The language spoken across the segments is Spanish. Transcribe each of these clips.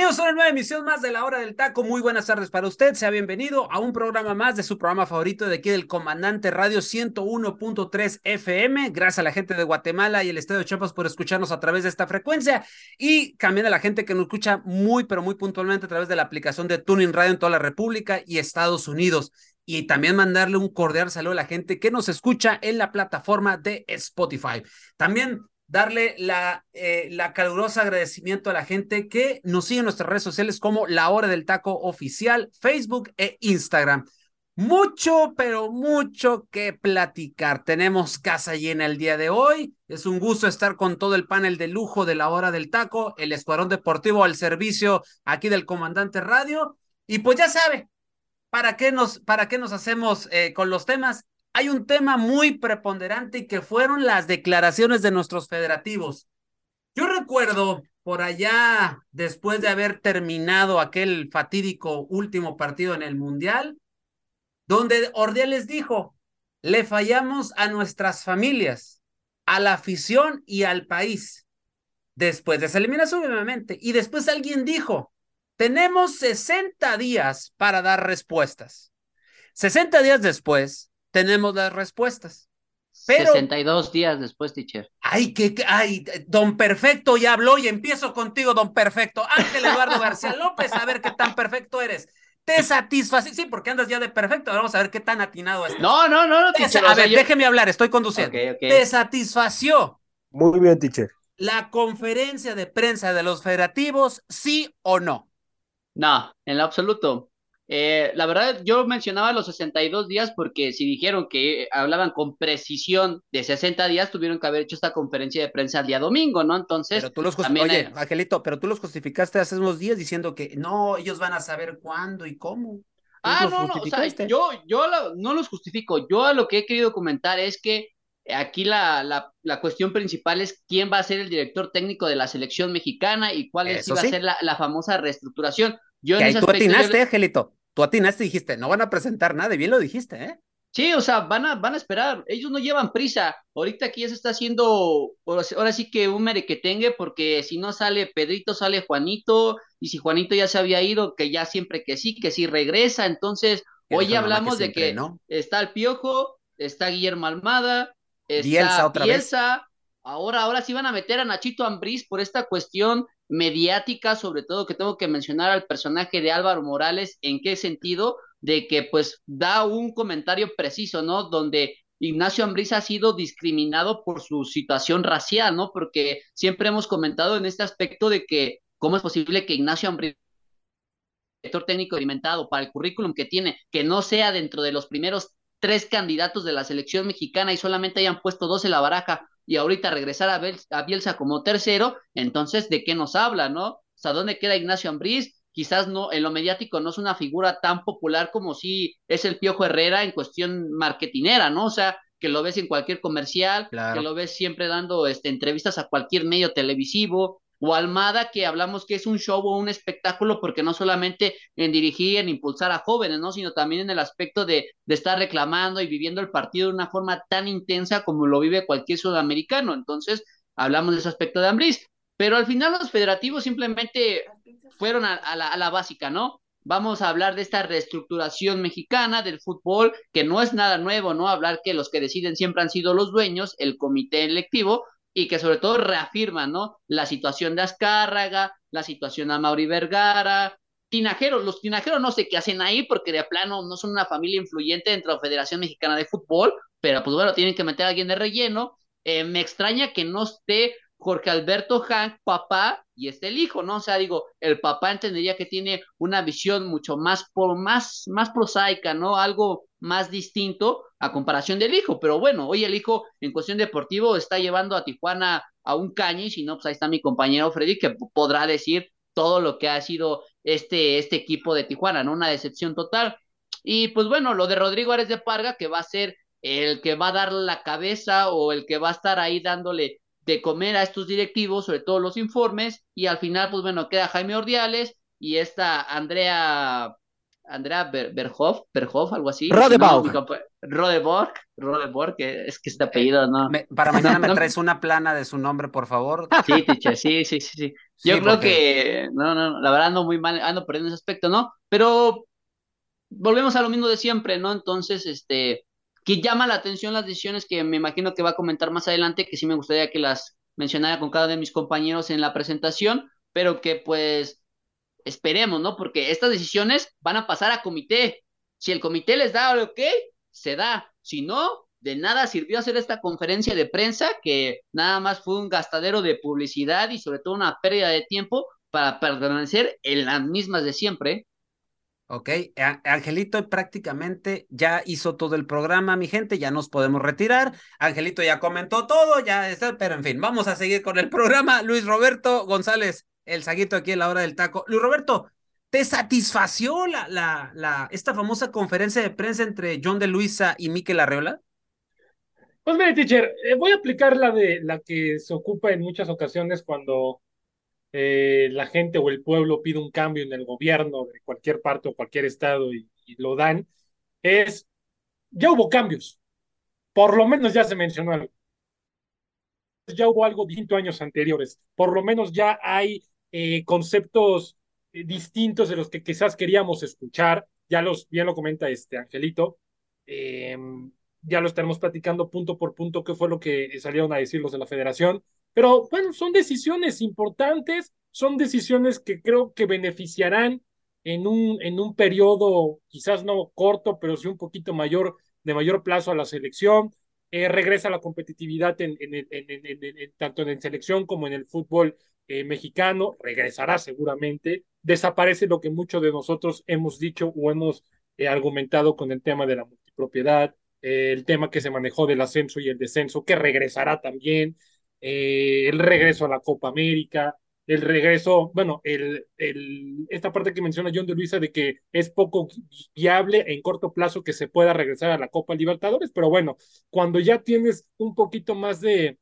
Bienvenidos a una nueva emisión más de la hora del taco. Muy buenas tardes para usted. Sea bienvenido a un programa más de su programa favorito de aquí del Comandante Radio 101.3 FM. Gracias a la gente de Guatemala y el Estado de Chiapas por escucharnos a través de esta frecuencia y también a la gente que nos escucha muy, pero muy puntualmente a través de la aplicación de Tuning Radio en toda la República y Estados Unidos. Y también mandarle un cordial saludo a la gente que nos escucha en la plataforma de Spotify. También darle la, eh, la calurosa agradecimiento a la gente que nos sigue en nuestras redes sociales como La Hora del Taco Oficial, Facebook e Instagram. Mucho, pero mucho que platicar. Tenemos casa llena el día de hoy. Es un gusto estar con todo el panel de lujo de la hora del taco, el Escuadrón Deportivo al servicio aquí del Comandante Radio. Y pues ya sabe, ¿para qué nos, para qué nos hacemos eh, con los temas? Hay un tema muy preponderante y que fueron las declaraciones de nuestros federativos. Yo recuerdo por allá, después de haber terminado aquel fatídico último partido en el Mundial, donde Ordiales dijo, le fallamos a nuestras familias, a la afición y al país. Después de esa eliminación, obviamente. Y después alguien dijo, tenemos 60 días para dar respuestas. 60 días después, tenemos las respuestas. Pero, 62 días después, teacher. Ay, que, ay, don Perfecto ya habló y empiezo contigo, don Perfecto. Ángel Eduardo García López, a ver qué tan perfecto eres. ¿Te satisface? Sí, porque andas ya de perfecto. Vamos a ver qué tan atinado es. No, no, no, no, teacher, A ver, déjeme hablar, estoy conduciendo. ¿Te satisfació? Muy bien, teacher. ¿La conferencia de prensa de los federativos, sí o no? No, en lo absoluto. Eh, la verdad, yo mencionaba los 62 días porque si dijeron que hablaban con precisión de 60 días, tuvieron que haber hecho esta conferencia de prensa el día domingo, ¿no? Entonces. Pero tú los Oye, Angelito, pero tú los justificaste hace unos días diciendo que no, ellos van a saber cuándo y cómo. Ah, no, no, o sea, yo, yo no los justifico. Yo a lo que he querido comentar es que aquí la, la, la, cuestión principal es quién va a ser el director técnico de la selección mexicana y cuál es, va a ser la, la, famosa reestructuración. Yo en ahí tú atinaste, Angelito tú atinaste y dijiste, no van a presentar nada, y bien lo dijiste, ¿eh? Sí, o sea, van a, van a esperar, ellos no llevan prisa. Ahorita aquí ya se está haciendo, ahora sí que un merequetengue, porque si no sale Pedrito, sale Juanito, y si Juanito ya se había ido, que ya siempre que sí, que sí regresa. Entonces, hoy hablamos de que está el Piojo, está Guillermo Almada, está Bielsa otra Bielsa, Ahora, ahora sí van a meter a Nachito Ambriz por esta cuestión mediática, sobre todo que tengo que mencionar al personaje de Álvaro Morales, en qué sentido, de que pues da un comentario preciso, ¿no? Donde Ignacio Ambriz ha sido discriminado por su situación racial, ¿no? Porque siempre hemos comentado en este aspecto de que cómo es posible que Ignacio Ambriz director técnico experimentado para el currículum que tiene, que no sea dentro de los primeros tres candidatos de la selección mexicana y solamente hayan puesto dos en la baraja y ahorita regresar a, Bielsa como tercero, entonces, ¿de qué nos habla, no? O sea, ¿dónde queda Ignacio Ambriz? Quizás no, en lo mediático no es una figura tan popular como si es el Piojo Herrera en cuestión marketinera, ¿no? O sea, que lo ves en cualquier comercial, que lo ves siempre dando este, entrevistas a cualquier medio televisivo, o Almada, que hablamos que es un show o un espectáculo, porque no solamente en dirigir, en impulsar a jóvenes, ¿no? Sino también en el aspecto de, estar reclamando y viviendo el partido de una forma tan intensa como lo vive cualquier sudamericano. Entonces, hablamos de ese aspecto de Ambriz. Pero al final los federativos simplemente fueron a la básica, ¿no? Vamos a hablar de esta reestructuración mexicana del fútbol, que no es nada nuevo, ¿no? Hablar que los que deciden siempre han sido los dueños, el comité electivo, y que sobre todo reafirman, ¿no? La situación de Azcárraga, la situación de Mauri Vergara, Tinajeros, los tinajeros no sé qué hacen ahí porque de plano no son una familia influyente dentro de la Federación Mexicana de Fútbol, pero pues bueno, tienen que meter a alguien de relleno. Eh, me extraña que no esté Jorge Alberto Hank, papá, y esté el hijo, ¿no? O sea, digo, el papá entendería que tiene una visión mucho más, por, más, más prosaica, ¿no? Algo más distinto a comparación del hijo. Pero bueno, hoy el hijo en cuestión deportivo está llevando a Tijuana a un caño y si no, pues ahí está mi compañero Freddy que podrá decir todo lo que ha sido este, este equipo de Tijuana, ¿no? Una decepción total. Y pues bueno, lo de Rodrigo Ares de Parga, que va a ser el que va a dar la cabeza o el que va a estar ahí dándole de comer a estos directivos, sobre todo los informes, y al final, pues bueno, queda Jaime Ordiales y esta Andrea Andrea Berhoff, Berhoff, algo así. Rodeborg. Rodeborg, Rodeborg, que es que este apellido no. para mañana me traes una plana de su nombre, por favor. Sí, teacher, sí, sí, sí, Yo creo que, no, no, la verdad ando muy mal, ando perdiendo ese aspecto, ¿no? Pero volvemos a lo mismo de siempre, ¿no? Entonces, este, que llama la atención las decisiones que me imagino que va a comentar más adelante, que sí me gustaría que las mencionara con cada uno de mis compañeros en la presentación, pero que pues esperemos, ¿no? Porque estas decisiones van a pasar a comité. Si el comité les da ok, se da. Si no, de nada sirvió hacer esta conferencia de prensa que nada más fue un gastadero de publicidad y sobre todo una pérdida de tiempo para permanecer en las mismas de siempre. Ok, Angelito prácticamente ya hizo todo el programa, mi gente, ya nos podemos retirar. Angelito ya comentó todo, ya está, pero en fin, vamos a seguir con el programa. Luis Roberto González, el saguito aquí en la hora del taco. Luis Roberto, ¿te satisfació la, la, la, esta famosa conferencia de prensa entre John de Luisa y Miquel Arreola? Pues mire, teacher, eh, voy a aplicar la de la que se ocupa en muchas ocasiones cuando eh, la gente o el pueblo pide un cambio en el gobierno de cualquier parte o cualquier estado y, lo dan, es, ya hubo cambios, por lo menos ya se mencionó algo. Ya hubo algo distinto años anteriores, por lo menos ya hay eh, conceptos eh, distintos de los que quizás queríamos escuchar, ya los, bien lo comenta este Angelito, em, ya lo estaremos platicando punto por punto qué fue lo que salieron a decir los de la federación, pero bueno, son decisiones importantes, son decisiones que creo que beneficiarán en un, en un periodo quizás no corto, pero sí un poquito mayor, de mayor plazo a la selección. Eh, regresa la competitividad en, en, en, tanto en selección como en el fútbol eh, mexicano, regresará seguramente, desaparece lo que muchos de nosotros hemos dicho o hemos eh, argumentado con el tema de la multipropiedad, el tema que se manejó del ascenso y el descenso, que regresará también, el regreso a la Copa América, el regreso, bueno, el, el, esta parte que menciona John de Luisa de que es poco viable en corto plazo que se pueda regresar a la Copa Libertadores, pero bueno, cuando ya tienes un poquito más de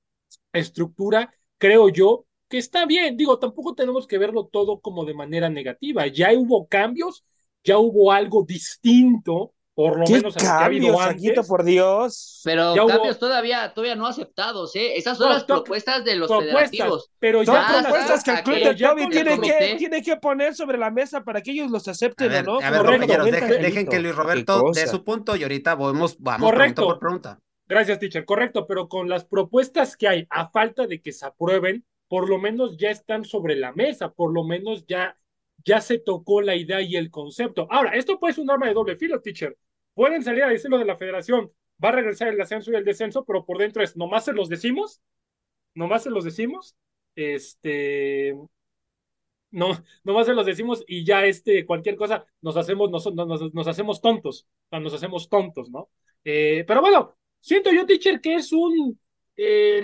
estructura, creo yo que está bien, digo, tampoco tenemos que verlo todo como de manera negativa, ya hubo cambios, ya hubo algo distinto, por lo menos a lo que ha antes. por Dios. Pero cambios todavía, todavía no aceptados, ¿eh? Esas son las propuestas de los federativos. Pero ya son propuestas que el club de Jovi tiene que, tiene que poner sobre la mesa para que ellos los acepten, ¿no? A ver, compañeros, dejen, que Luis Roberto dé su punto y ahorita vamos, vamos Correcto. por pregunta. Gracias, teacher. Correcto, pero con las propuestas que hay, a falta de que se aprueben, por lo menos ya están sobre la mesa, por lo menos ya, ya se tocó la idea y el concepto. Ahora, esto puede ser un arma de doble filo, teacher. Pueden salir a decirlo de la federación, va a regresar el ascenso y el descenso, pero por dentro es, nomás se los decimos, nomás se los decimos, este, no, nomás se los decimos y ya este, cualquier cosa, nos hacemos, nos, nos, hacemos tontos, nos hacemos tontos, ¿no? Eh, pero bueno, siento yo, teacher, que es un, eh,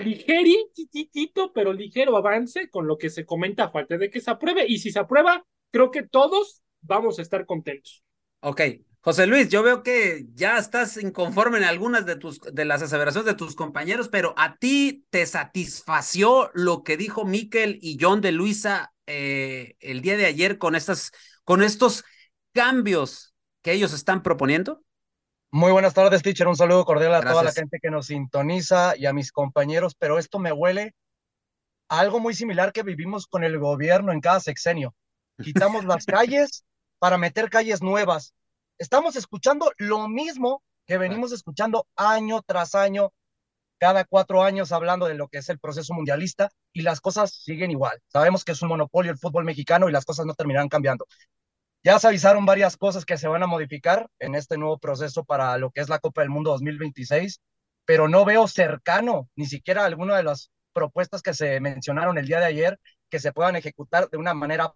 pero ligero avance con lo que se comenta falta de que se apruebe. Y si se aprueba, creo que todos vamos a estar contentos. Ok. José Luis, yo veo que ya estás inconforme en algunas de tus de las aseveraciones de tus compañeros, pero a ti te satisfació lo que dijo Miquel y John de Luisa eh, el día de ayer con estas con estos cambios que ellos están proponiendo? Muy buenas tardes, teacher. Un saludo cordial a toda la gente que nos sintoniza y a mis compañeros, pero esto me huele a algo muy similar que vivimos con el gobierno en cada sexenio. Quitamos las calles para meter calles nuevas. Estamos escuchando lo mismo que venimos escuchando año tras año, cada cuatro años hablando de lo que es el proceso mundialista y las cosas siguen igual. Sabemos que es un monopolio el fútbol mexicano y las cosas no terminarán cambiando. Ya se avisaron varias cosas que se van a modificar en este nuevo proceso para lo que es la Copa del Mundo 2026, pero no veo cercano ni siquiera alguna de las propuestas que se mencionaron el día de ayer que se puedan ejecutar de una manera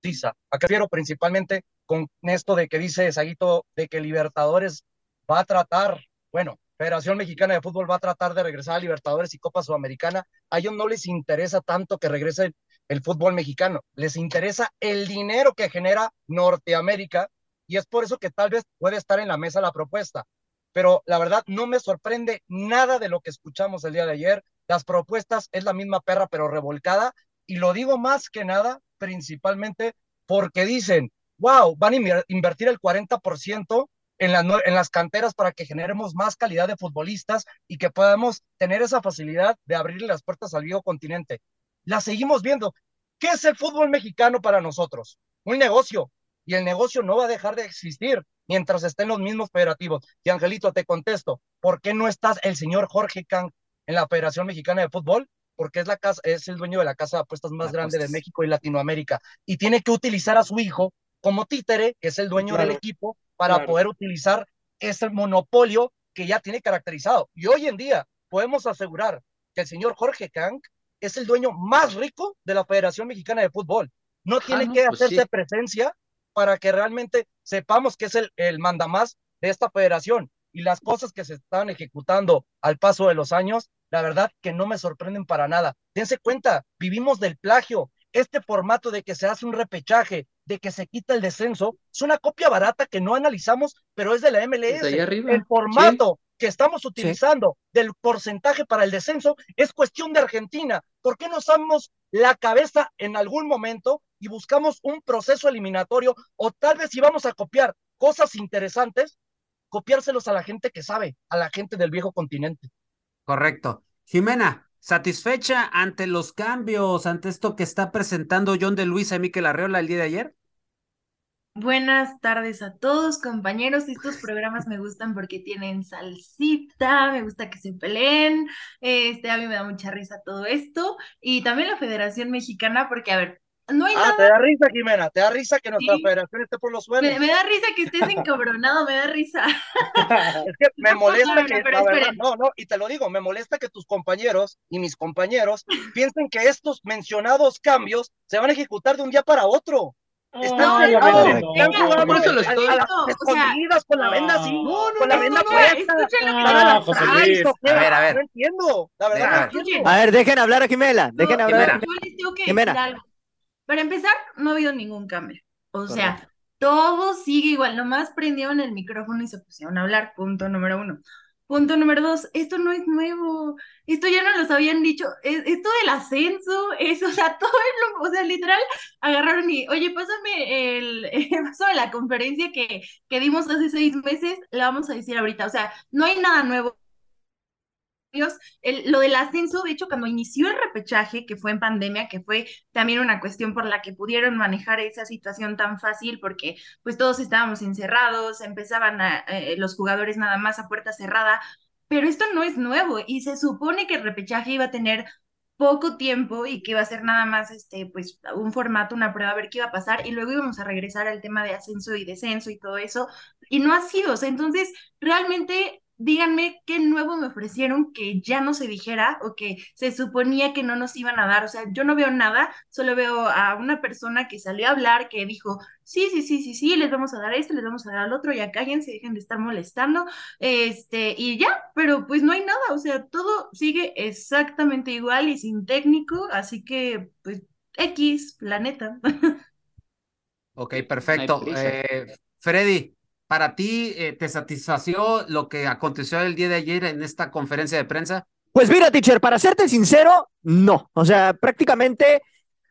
precisa. ¿A qué refiero? Principalmente con esto de que dice Saguito de que Libertadores va a tratar, bueno, Federación Mexicana de Fútbol va a tratar de regresar a Libertadores y Copa Sudamericana, a ellos no les interesa tanto que regrese el, fútbol mexicano, les interesa el dinero que genera Norteamérica y es por eso que tal vez puede estar en la mesa la propuesta. Pero la verdad no me sorprende nada de lo que escuchamos el día de ayer. Las propuestas es la misma perra pero revolcada y lo digo más que nada principalmente porque dicen, wow, van a invertir el 40% en, en las canteras para que generemos más calidad de futbolistas y que podamos tener esa facilidad de abrirle las puertas al viejo continente. La seguimos viendo. ¿Qué es el fútbol mexicano para nosotros? Un negocio. Y el negocio no va a dejar de existir mientras estén los mismos federativos. Y Angelito, te contesto, ¿por qué no estás el señor Jorge Kang en la Federación Mexicana de Fútbol? Porque es, la casa, es el dueño de la casa de apuestas más grande de México y Latinoamérica. Y tiene que utilizar a su hijo como títere, que es el dueño del equipo, para poder utilizar ese monopolio que ya tiene caracterizado. Y hoy en día podemos asegurar que el señor Jorge Kang es el dueño más rico de la Federación Mexicana de Fútbol. No tiene que pues hacerse presencia para que realmente sepamos que es el, el mandamás de esta federación. Y las cosas que se están ejecutando al paso de los años, la verdad que no me sorprenden para nada. Dense cuenta, vivimos del plagio. Este formato de que se hace un repechaje, de que se quita el descenso, es una copia barata que no analizamos, pero es de la MLS. El formato que estamos utilizando del porcentaje para el descenso es cuestión de Argentina. ¿Por qué no usamos la cabeza en algún momento y buscamos un proceso eliminatorio o tal vez si vamos a copiar cosas interesantes, copiárselos a la gente que sabe, a la gente del viejo continente? Correcto. Jimena, ¿Satisfecha ante los cambios, ante esto que está presentando John de Luis a Miquel Arreola el día de ayer? Buenas tardes a todos, compañeros. Estos programas me gustan porque tienen salsita, me gusta que se peleen. Este, a mí me da mucha risa todo esto. Y también la Federación Mexicana, porque, a ver, no hay ah, te da risa, Jimena, te da risa que nuestra federación esté por los suelos. Me, da risa que estés encabronado, me da risa. es que me molesta que, la verdad, no, no, y te lo digo, me molesta que tus compañeros y mis compañeros piensen que estos mencionados cambios se van a ejecutar de un día para otro. Están no. Escondidas con la venda así, no, con la venda puesta. A ver, a ver. No entiendo, la verdad. A ver, dejen hablar a Jimena, dejen hablar. Jimena. Para empezar, no ha habido ningún cambio. O sea, todo sigue igual, nomás prendieron el micrófono y se pusieron a hablar, punto número uno. Punto número dos, esto no es nuevo, esto ya no los habían dicho, esto del ascenso, eso, o sea, todo es o sea, literal, agarraron y, oye, pásame el, pásame la conferencia que, que dimos hace seis meses, la vamos a decir ahorita, o sea, no hay nada nuevo, lo del ascenso, de hecho, cuando inició el repechaje, que fue en pandemia, que fue también una cuestión por la que pudieron manejar esa situación tan fácil, porque pues todos estábamos encerrados, empezaban eh, los jugadores nada más a puerta cerrada, pero esto no es nuevo y se supone que el repechaje iba a tener poco tiempo y que iba a ser nada más este pues un formato, una prueba a ver qué iba a pasar y luego íbamos a regresar al tema de ascenso y descenso y todo eso y no ha sido, o entonces realmente díganme qué nuevo me ofrecieron que ya no se dijera o que se suponía que no nos iban a dar. O sea, yo no veo nada, solo veo a una persona que salió a hablar, que dijo, sí, sí, sí, sí, sí, les vamos a dar esto, les vamos a dar al otro, ya cállense, dejen de estar molestando, este, y ya, pero pues no hay nada, o sea, todo sigue exactamente igual y sin técnico, así que, pues, X, planeta. Ok, perfecto. Eh, Freddy, ¿Para ti eh, te satisfació lo que aconteció el día de ayer en esta conferencia de prensa? Pues mira, teacher, para serte sincero, no. O sea, prácticamente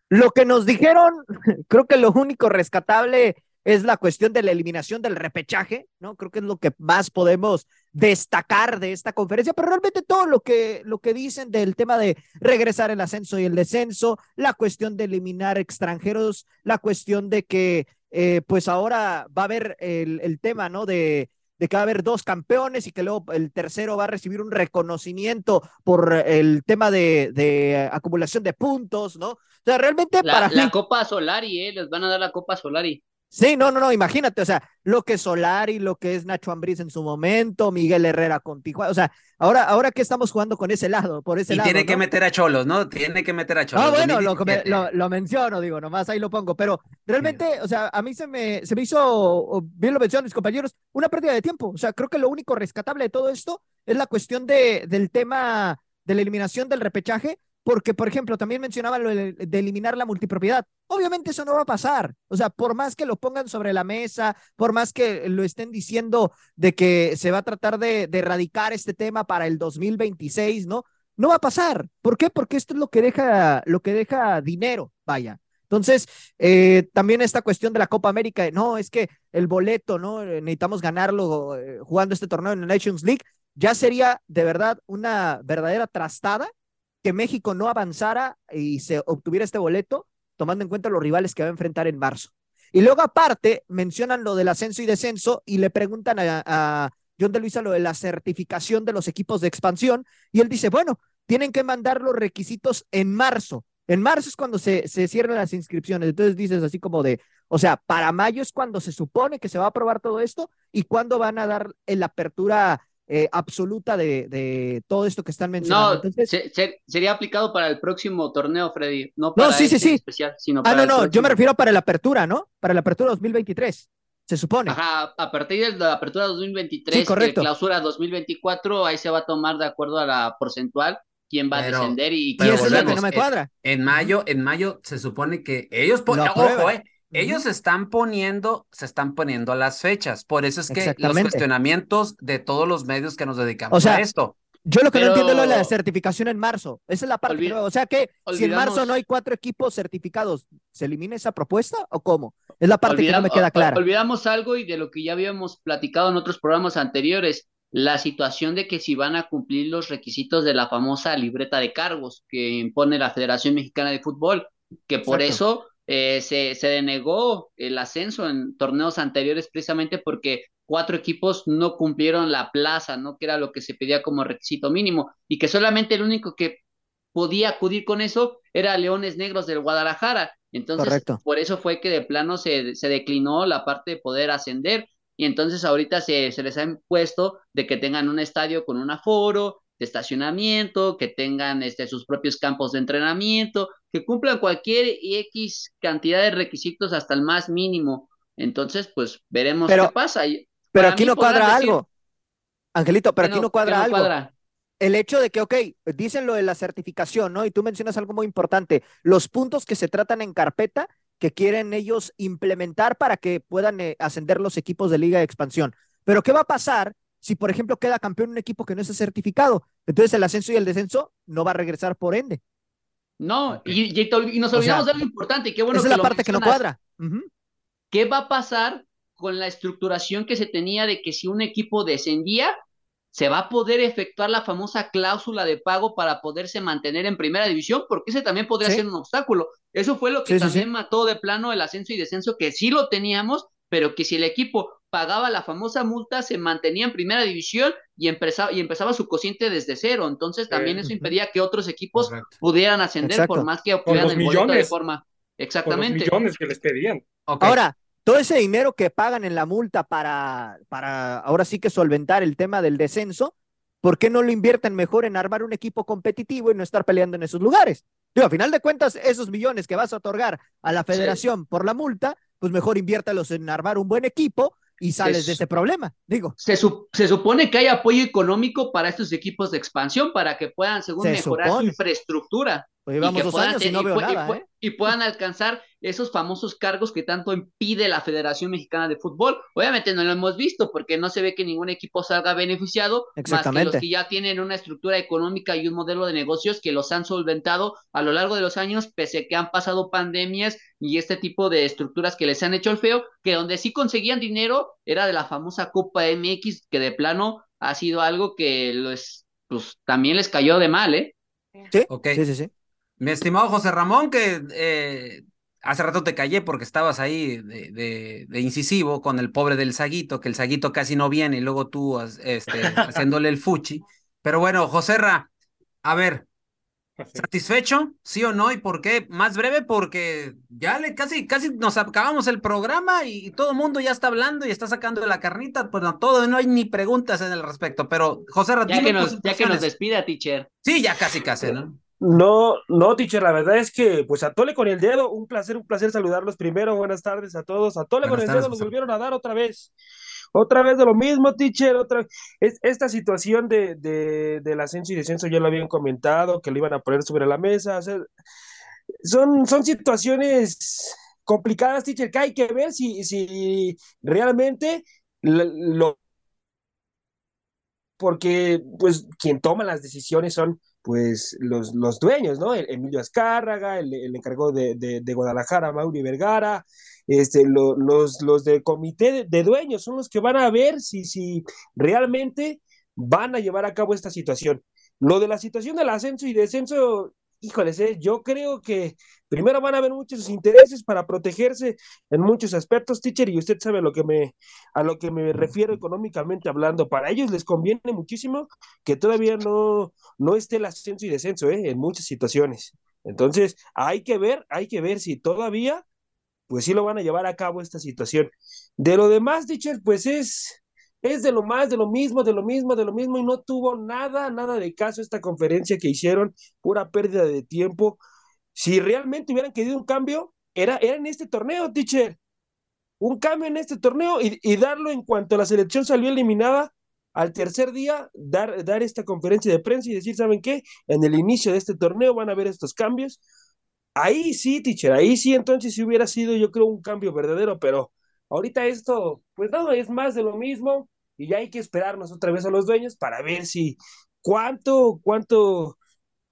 lo que nos dijeron, creo que lo único rescatable es la cuestión de la eliminación del repechaje, ¿no? Creo que es lo que más podemos destacar de esta conferencia, pero realmente todo lo que, lo que dicen del tema de regresar el ascenso y el descenso, la cuestión de eliminar extranjeros, la cuestión de que eh, pues ahora va a haber el, tema, ¿no? De, de que va a haber dos campeones y que luego el tercero va a recibir un reconocimiento por el tema de, acumulación de puntos, ¿no? O sea, realmente la, para La Copa Solari, ¿eh? Les van a dar la Copa Solari. Sí, no, no, no, imagínate, o sea, lo que es Solari, lo que es Nacho Ambriz en su momento, Miguel Herrera con Tijuana, o sea, ahora, ahora que estamos jugando con ese lado, por ese y lado. tiene que meter a Cholos, ¿no? Tiene que meter a Cholos. Ah, bueno, lo, lo, lo, menciono, digo, nomás ahí lo pongo, pero realmente, o sea, a mí se me, se me hizo, bien lo mencionan mis compañeros, una pérdida de tiempo, o sea, creo que lo único rescatable de todo esto es la cuestión de, del tema de la eliminación del repechaje, porque, por ejemplo, también mencionaba lo de, eliminar la multipropiedad. Obviamente eso no va a pasar. O sea, por más que lo pongan sobre la mesa, por más que lo estén diciendo de que se va a tratar de, erradicar este tema para el 2026, ¿no? No va a pasar. ¿Por qué? Porque esto es lo que deja, lo que deja dinero, vaya. Entonces, eh, también esta cuestión de la Copa América, no, es que el boleto, ¿no? Necesitamos ganarlo eh, jugando este torneo en la Nations League, ya sería de verdad una verdadera trastada que México no avanzara y se obtuviera este boleto, tomando en cuenta los rivales que va a enfrentar en marzo. Y luego aparte mencionan lo del ascenso y descenso y le preguntan a, John de Luisa lo de la certificación de los equipos de expansión y él dice, bueno, tienen que mandar los requisitos en marzo. En marzo es cuando se, se cierran las inscripciones. Entonces dices así como de, o sea, para mayo es cuando se supone que se va a aprobar todo esto y cuándo van a dar la apertura eh, absoluta de, de, todo esto que están mencionando. No, sería aplicado para el próximo torneo, Freddy, no para sí, sí, este sí. especial, sino ah, para no, no, yo me refiero para la apertura, ¿no? Para la apertura 2023, se supone. Ajá, a partir de la apertura 2023, sí, clausura 2024, ahí se va a tomar de acuerdo a la porcentual quién va a descender y, quién es lo que no me cuadra. En, mayo, en mayo se supone que ellos, ojo, eh, ellos están poniendo, se están poniendo las fechas. Por eso es que los cuestionamientos de todos los medios que nos dedicamos a esto. Yo lo que no entiendo es lo de la certificación en marzo. Esa es la parte. o sea que si en marzo no hay cuatro equipos certificados, ¿se elimina esa propuesta o cómo? Es la parte que no me queda clara. Olvidamos algo y de lo que ya habíamos platicado en otros programas anteriores. La situación de que si van a cumplir los requisitos de la famosa libreta de cargos que impone la Federación Mexicana de Fútbol, que por eso eh, se, se, denegó el ascenso en torneos anteriores precisamente porque cuatro equipos no cumplieron la plaza, ¿no? Que era lo que se pedía como requisito mínimo y que solamente el único que podía acudir con eso era Leones Negros del Guadalajara. Entonces, por eso fue que de plano se, se declinó la parte de poder ascender y entonces ahorita se, se les ha impuesto de que tengan un estadio con un aforo, de estacionamiento, que tengan este, sus propios campos de entrenamiento, que cumplan cualquier X cantidad de requisitos hasta el más mínimo. Entonces, pues veremos qué pasa. Pero aquí no cuadra algo. Angelito, pero aquí no, cuadra algo. El hecho de que, ok, dicen lo de la certificación, ¿no? Y tú mencionas algo muy importante, los puntos que se tratan en carpeta que quieren ellos implementar para que puedan eh, ascender los equipos de liga de expansión. Pero ¿qué va a pasar si, por ejemplo, queda campeón un equipo que no esté certificado. Entonces el ascenso y el descenso no va a regresar por ende. No, y, y, nos olvidamos de algo importante. Qué bueno esa es la parte que no cuadra. ¿Qué va a pasar con la estructuración que se tenía de que si un equipo descendía, se va a poder efectuar la famosa cláusula de pago para poderse mantener en primera división? Porque ese también podría ser un obstáculo. Eso fue lo que también mató de plano el ascenso y descenso, que sí lo teníamos, pero que si el equipo pagaba la famosa multa, se mantenía en primera división y empezaba, y empezaba su cociente desde cero. Entonces también eso impedía que otros equipos pudieran ascender por más que obtuvieran el boleto de forma. Exactamente. los millones que les pedían. Ahora, todo ese dinero que pagan en la multa para, para ahora sí que solventar el tema del descenso, ¿por qué no lo invierten mejor en armar un equipo competitivo y no estar peleando en esos lugares? Digo, a final de cuentas, esos millones que vas a otorgar a la federación por la multa, pues mejor inviértalos en armar un buen equipo y sales de ese problema, digo. Se, se, supone que hay apoyo económico para estos equipos de expansión para que puedan, según mejorar su infraestructura. Pues llevamos dos años y no veo nada, ¿eh? y puedan alcanzar esos famosos cargos que tanto impide la Federación Mexicana de Fútbol. Obviamente no lo hemos visto porque no se ve que ningún equipo salga beneficiado, más que los que ya tienen una estructura económica y un modelo de negocios que los han solventado a lo largo de los años, pese a que han pasado pandemias y este tipo de estructuras que les han hecho el feo, que donde sí conseguían dinero era de la famosa Copa MX, que de plano ha sido algo que los, pues, también les cayó de mal, ¿eh? Sí, sí, sí, sí. Mi estimado José Ramón, que eh, hace rato te callé porque estabas ahí de, de, incisivo con el pobre del Saguito, que el Saguito casi no viene y luego tú este, haciéndole el fuchi. Pero bueno, José Ra, a ver, ¿Satisfecho? ¿Sí o no? ¿Y por qué? Más breve porque ya le casi, casi nos acabamos el programa y, todo el mundo ya está hablando y está sacando la carnita. Pues no, todo, no hay ni preguntas en el respecto. Pero, José Ya, que nos, ya que nos despida, teacher. Sí, ya casi, casi, ¿no? No, no, teacher, la verdad es que, pues a Tole con el dedo, un placer, un placer saludarlos primero. Buenas tardes a todos. A Tole con el dedo nos volvieron a dar otra vez. Otra vez de lo mismo, teacher, otra es, esta situación de, de, del ascenso y descenso ya lo habían comentado, que lo iban a poner sobre la mesa. son, son situaciones complicadas, teacher, que hay que ver si, si realmente lo porque pues quien toma las decisiones son pues los, los dueños, ¿no? Emilio Azcárraga, el, el encargado de, de, Guadalajara, Mauri Vergara, este, los, los del comité de, dueños son los que van a ver si, si realmente van a llevar a cabo esta situación. Lo de la situación del ascenso y descenso, híjoles, eh, yo creo que primero van a haber muchos intereses para protegerse en muchos aspectos, teacher, y usted sabe a lo que me, a lo que me refiero económicamente hablando. Para ellos les conviene muchísimo que todavía no, no esté el ascenso y descenso, ¿eh? en muchas situaciones. Entonces, hay que ver, hay que ver si todavía, pues sí lo van a llevar a cabo esta situación. De lo demás, teacher, pues es, es de lo más, de lo mismo, de lo mismo, de lo mismo, y no tuvo nada, nada de caso esta conferencia que hicieron, pura pérdida de tiempo. Si realmente hubieran querido un cambio, era, era en este torneo, teacher. Un cambio en este torneo y, y darlo en cuanto la selección salió eliminada, al tercer día, dar, dar esta conferencia de prensa y decir, ¿saben qué? En el inicio de este torneo van a haber estos cambios. Ahí sí, teacher, ahí sí, entonces sí hubiera sido, yo creo, un cambio verdadero, pero ahorita esto, pues no, es más de lo mismo y ya hay que esperarnos otra vez a los dueños para ver si cuánto, cuánto,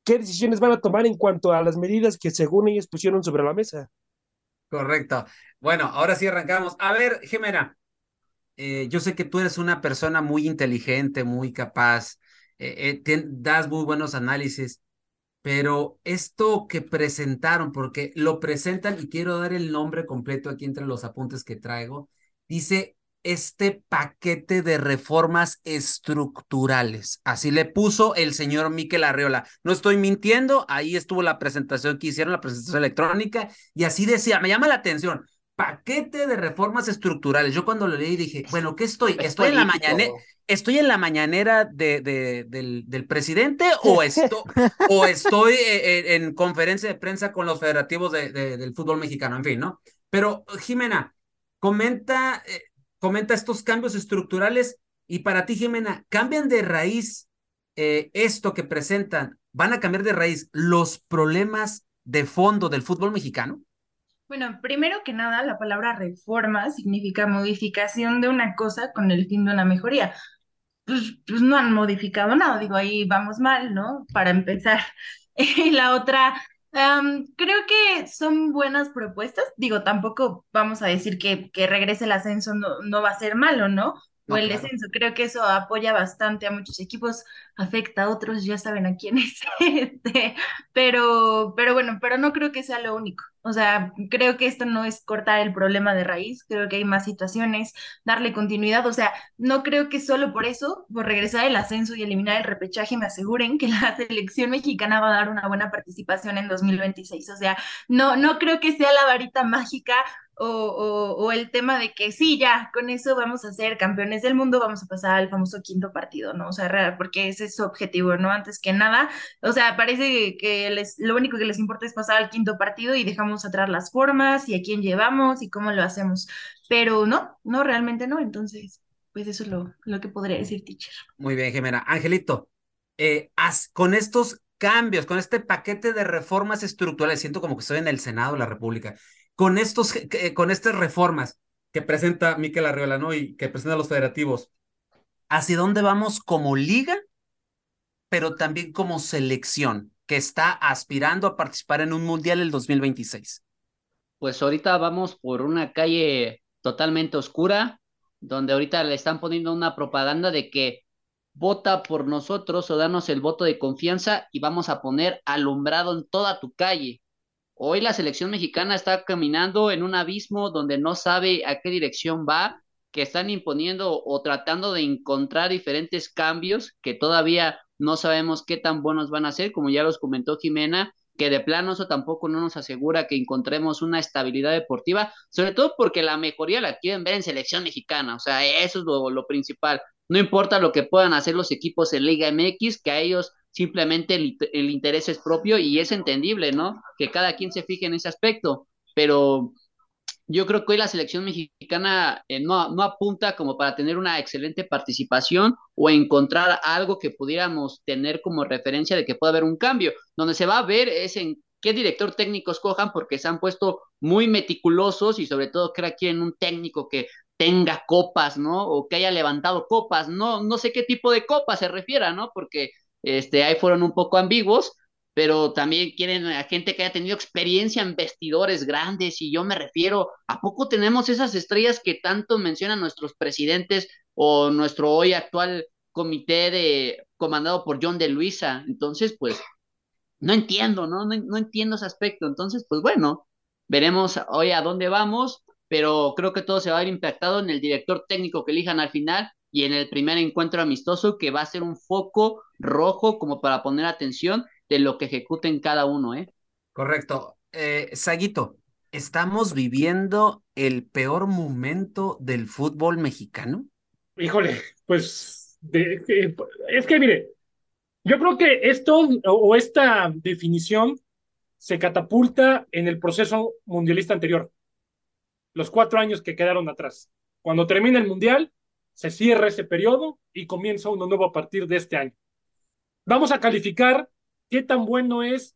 qué decisiones van a tomar en cuanto a las medidas que según ellos pusieron sobre la mesa. Correcto. Bueno, ahora sí arrancamos. A ver, Jimena, eh, yo sé que tú eres una persona muy inteligente, muy capaz, eh, eh, das muy buenos análisis, pero esto que presentaron, porque lo presentan y quiero dar el nombre completo aquí entre los apuntes que traigo, dice este paquete de reformas estructurales. Así le puso el señor Miquel Arreola. No estoy mintiendo, ahí estuvo la presentación que hicieron, la presentación electrónica, y así decía, me llama la atención, paquete de reformas estructurales. Yo cuando lo leí dije, bueno, ¿qué estoy? ¿Estoy en la mañanera? ¿Estoy en la mañanera de, de, del, del, presidente o, esto, o estoy eh, eh, en, conferencia de prensa con los federativos de, del fútbol mexicano? En fin, ¿no? Pero, Jimena, comenta, eh, comenta estos cambios estructurales y para ti, Jimena, ¿cambian de raíz eh, esto que presentan? ¿Van a cambiar de raíz los problemas de fondo del fútbol mexicano? Bueno, primero que nada, la palabra reforma significa modificación de una cosa con el fin de una mejoría. Pues, pues no han modificado nada, digo, ahí vamos mal, ¿no? Para empezar. Y la otra, creo que son buenas propuestas. Digo, tampoco vamos a decir que, que regrese el ascenso no, no va a ser malo, ¿no? o el descenso. Creo que eso apoya bastante a muchos equipos, afecta a otros, ya saben a quiénes. Este, pero, pero bueno, pero no creo que sea lo único. O sea, creo que esto no es cortar el problema de raíz, creo que hay más situaciones, darle continuidad. O sea, no creo que solo por eso, por regresar el ascenso y eliminar el repechaje, me aseguren que la selección mexicana va a dar una buena participación en 2026. O sea, no, no creo que sea la varita mágica o, o, el tema de que sí, ya, con eso vamos a ser campeones del mundo, vamos a pasar al famoso quinto partido, ¿no? O sea, porque ese es su objetivo, ¿no? Antes que nada, o sea, parece que les, lo único que les importa es pasar al quinto partido y dejamos atrás las formas y a quién llevamos y cómo lo hacemos, pero no, no, realmente no, entonces, pues eso es lo, lo que podría decir, teacher. Muy bien, Jimena. Angelito, eh, con estos cambios, con este paquete de reformas estructurales, siento como que estoy en el Senado de la República con, estos, con estas reformas que presenta Miquel Arriola, ¿no? Y que presenta los federativos, ¿hacia dónde vamos como liga, pero también como selección que está aspirando a participar en un mundial el 2026? Pues ahorita vamos por una calle totalmente oscura, donde ahorita le están poniendo una propaganda de que vota por nosotros o danos el voto de confianza y vamos a poner alumbrado en toda tu calle. Hoy la selección mexicana está caminando en un abismo donde no sabe a qué dirección va, que están imponiendo o tratando de encontrar diferentes cambios que todavía no sabemos qué tan buenos van a ser, como ya los comentó Jimena, que de plano eso tampoco no nos asegura que encontremos una estabilidad deportiva, sobre todo porque la mejoría la quieren ver en selección mexicana, o sea, eso es lo, lo principal. No importa lo que puedan hacer los equipos en Liga MX, que a ellos simplemente el, el, interés es propio y es entendible, ¿no? Que cada quien se fije en ese aspecto, pero yo creo que hoy la selección mexicana eh, no, apunta como para tener una excelente participación o encontrar algo que pudiéramos tener como referencia de que pueda haber un cambio. Donde se va a ver es en qué director técnico escojan porque se han puesto muy meticulosos y sobre todo que quieren un técnico que tenga copas, ¿no? O que haya levantado copas, no, no sé qué tipo de copas se refiera, ¿no? Porque este, ahí fueron un poco ambiguos, pero también quieren a gente que haya tenido experiencia en vestidores grandes y yo me refiero, ¿a poco tenemos esas estrellas que tanto mencionan nuestros presidentes o nuestro hoy actual comité de comandado por John de Luisa? Entonces, pues no entiendo, ¿no? No, no entiendo ese aspecto. Entonces, pues bueno, veremos hoy a dónde vamos, pero creo que todo se va a ver impactado en el director técnico que elijan al final y en el primer encuentro amistoso que va a ser un foco rojo como para poner atención de lo que ejecuten cada uno, ¿eh? Correcto. Eh, Saguito, ¿estamos viviendo el peor momento del fútbol mexicano? Híjole, pues es que mire, yo creo que esto o esta definición se catapulta en el proceso mundialista anterior, los cuatro años que quedaron atrás. Cuando termina el mundial, se cierra ese periodo y comienza uno nuevo a partir de este año. Vamos a calificar qué tan bueno es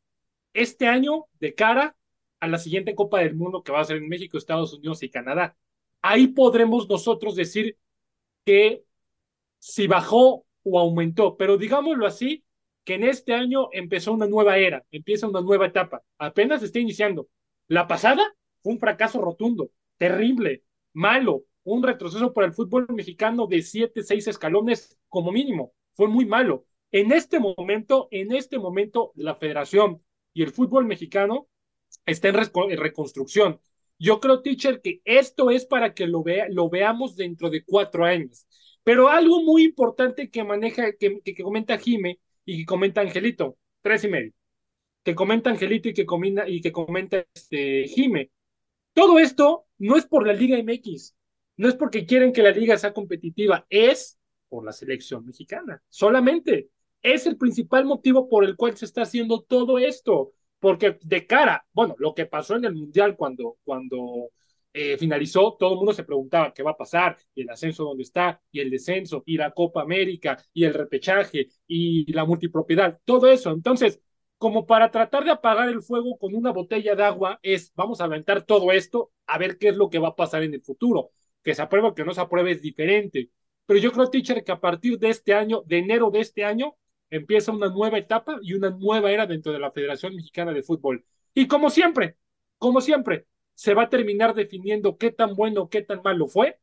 este año de cara a la siguiente Copa del Mundo que va a ser en México, Estados Unidos y Canadá. Ahí podremos nosotros decir que si bajó o aumentó, pero digámoslo así, que en este año empezó una nueva era, empieza una nueva etapa, apenas está iniciando. La pasada fue un fracaso rotundo, terrible, malo, un retroceso para el fútbol mexicano de siete, seis escalones como mínimo, fue muy malo. En este momento, en este momento, la federación y el fútbol mexicano está en, reconstrucción. Yo creo, teacher, que esto es para que lo, vea, lo veamos dentro de cuatro años. Pero algo muy importante que maneja, que, que, comenta Jime y que comenta Angelito, tres y medio, que comenta Angelito y que, comina, y que comenta este, Jime. Todo esto no es por la Liga MX, no es porque quieren que la liga sea competitiva, es por la selección mexicana, solamente es el principal motivo por el cual se está haciendo todo esto, porque de cara, bueno, lo que pasó en el Mundial cuando, cuando eh, finalizó, todo el mundo se preguntaba qué va a pasar, y el ascenso dónde está, y el descenso, y la Copa América, y el repechaje, y la multipropiedad, todo eso. Entonces, como para tratar de apagar el fuego con una botella de agua, es vamos a aventar todo esto a ver qué es lo que va a pasar en el futuro. Que se apruebe o que no se apruebe es diferente. Pero yo creo, teacher, que a partir de este año, de enero de este año, empieza una nueva etapa y una nueva era dentro de la Federación Mexicana de Fútbol. Y como siempre, como siempre, se va a terminar definiendo qué tan bueno, qué tan malo fue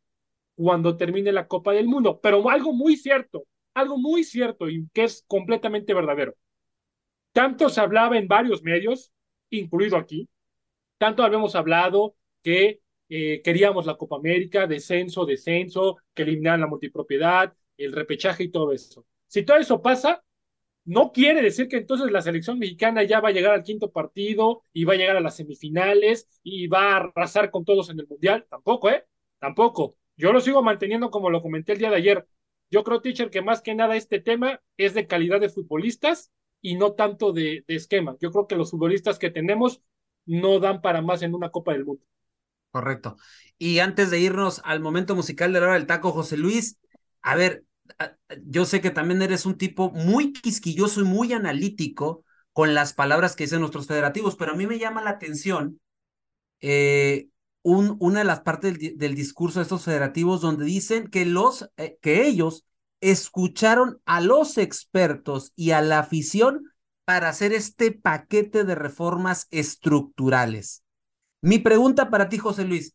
cuando termine la Copa del Mundo. Pero algo muy cierto, algo muy cierto y que es completamente verdadero. Tanto se hablaba en varios medios, incluido aquí, tanto habíamos hablado que eh, queríamos la Copa América, descenso, descenso, que eliminaran la multipropiedad, el repechaje y todo eso. Si todo eso pasa, no quiere decir que entonces la selección mexicana ya va a llegar al quinto partido y va a llegar a las semifinales y va a arrasar con todos en el Mundial. Tampoco, ¿eh? Tampoco. Yo lo sigo manteniendo como lo comenté el día de ayer. Yo creo, teacher, que más que nada este tema es de calidad de futbolistas y no tanto de, esquema. Yo creo que los futbolistas que tenemos no dan para más en una Copa del Mundo. Correcto. Y antes de irnos al momento musical de la hora del taco, José Luis, a ver, yo sé que también eres un tipo muy quisquilloso y muy analítico con las palabras que dicen nuestros federativos, pero a mí me llama la atención eh, un, una de las partes del, discurso de estos federativos donde dicen que, los, eh, que ellos escucharon a los expertos y a la afición para hacer este paquete de reformas estructurales. Mi pregunta para ti, José Luis,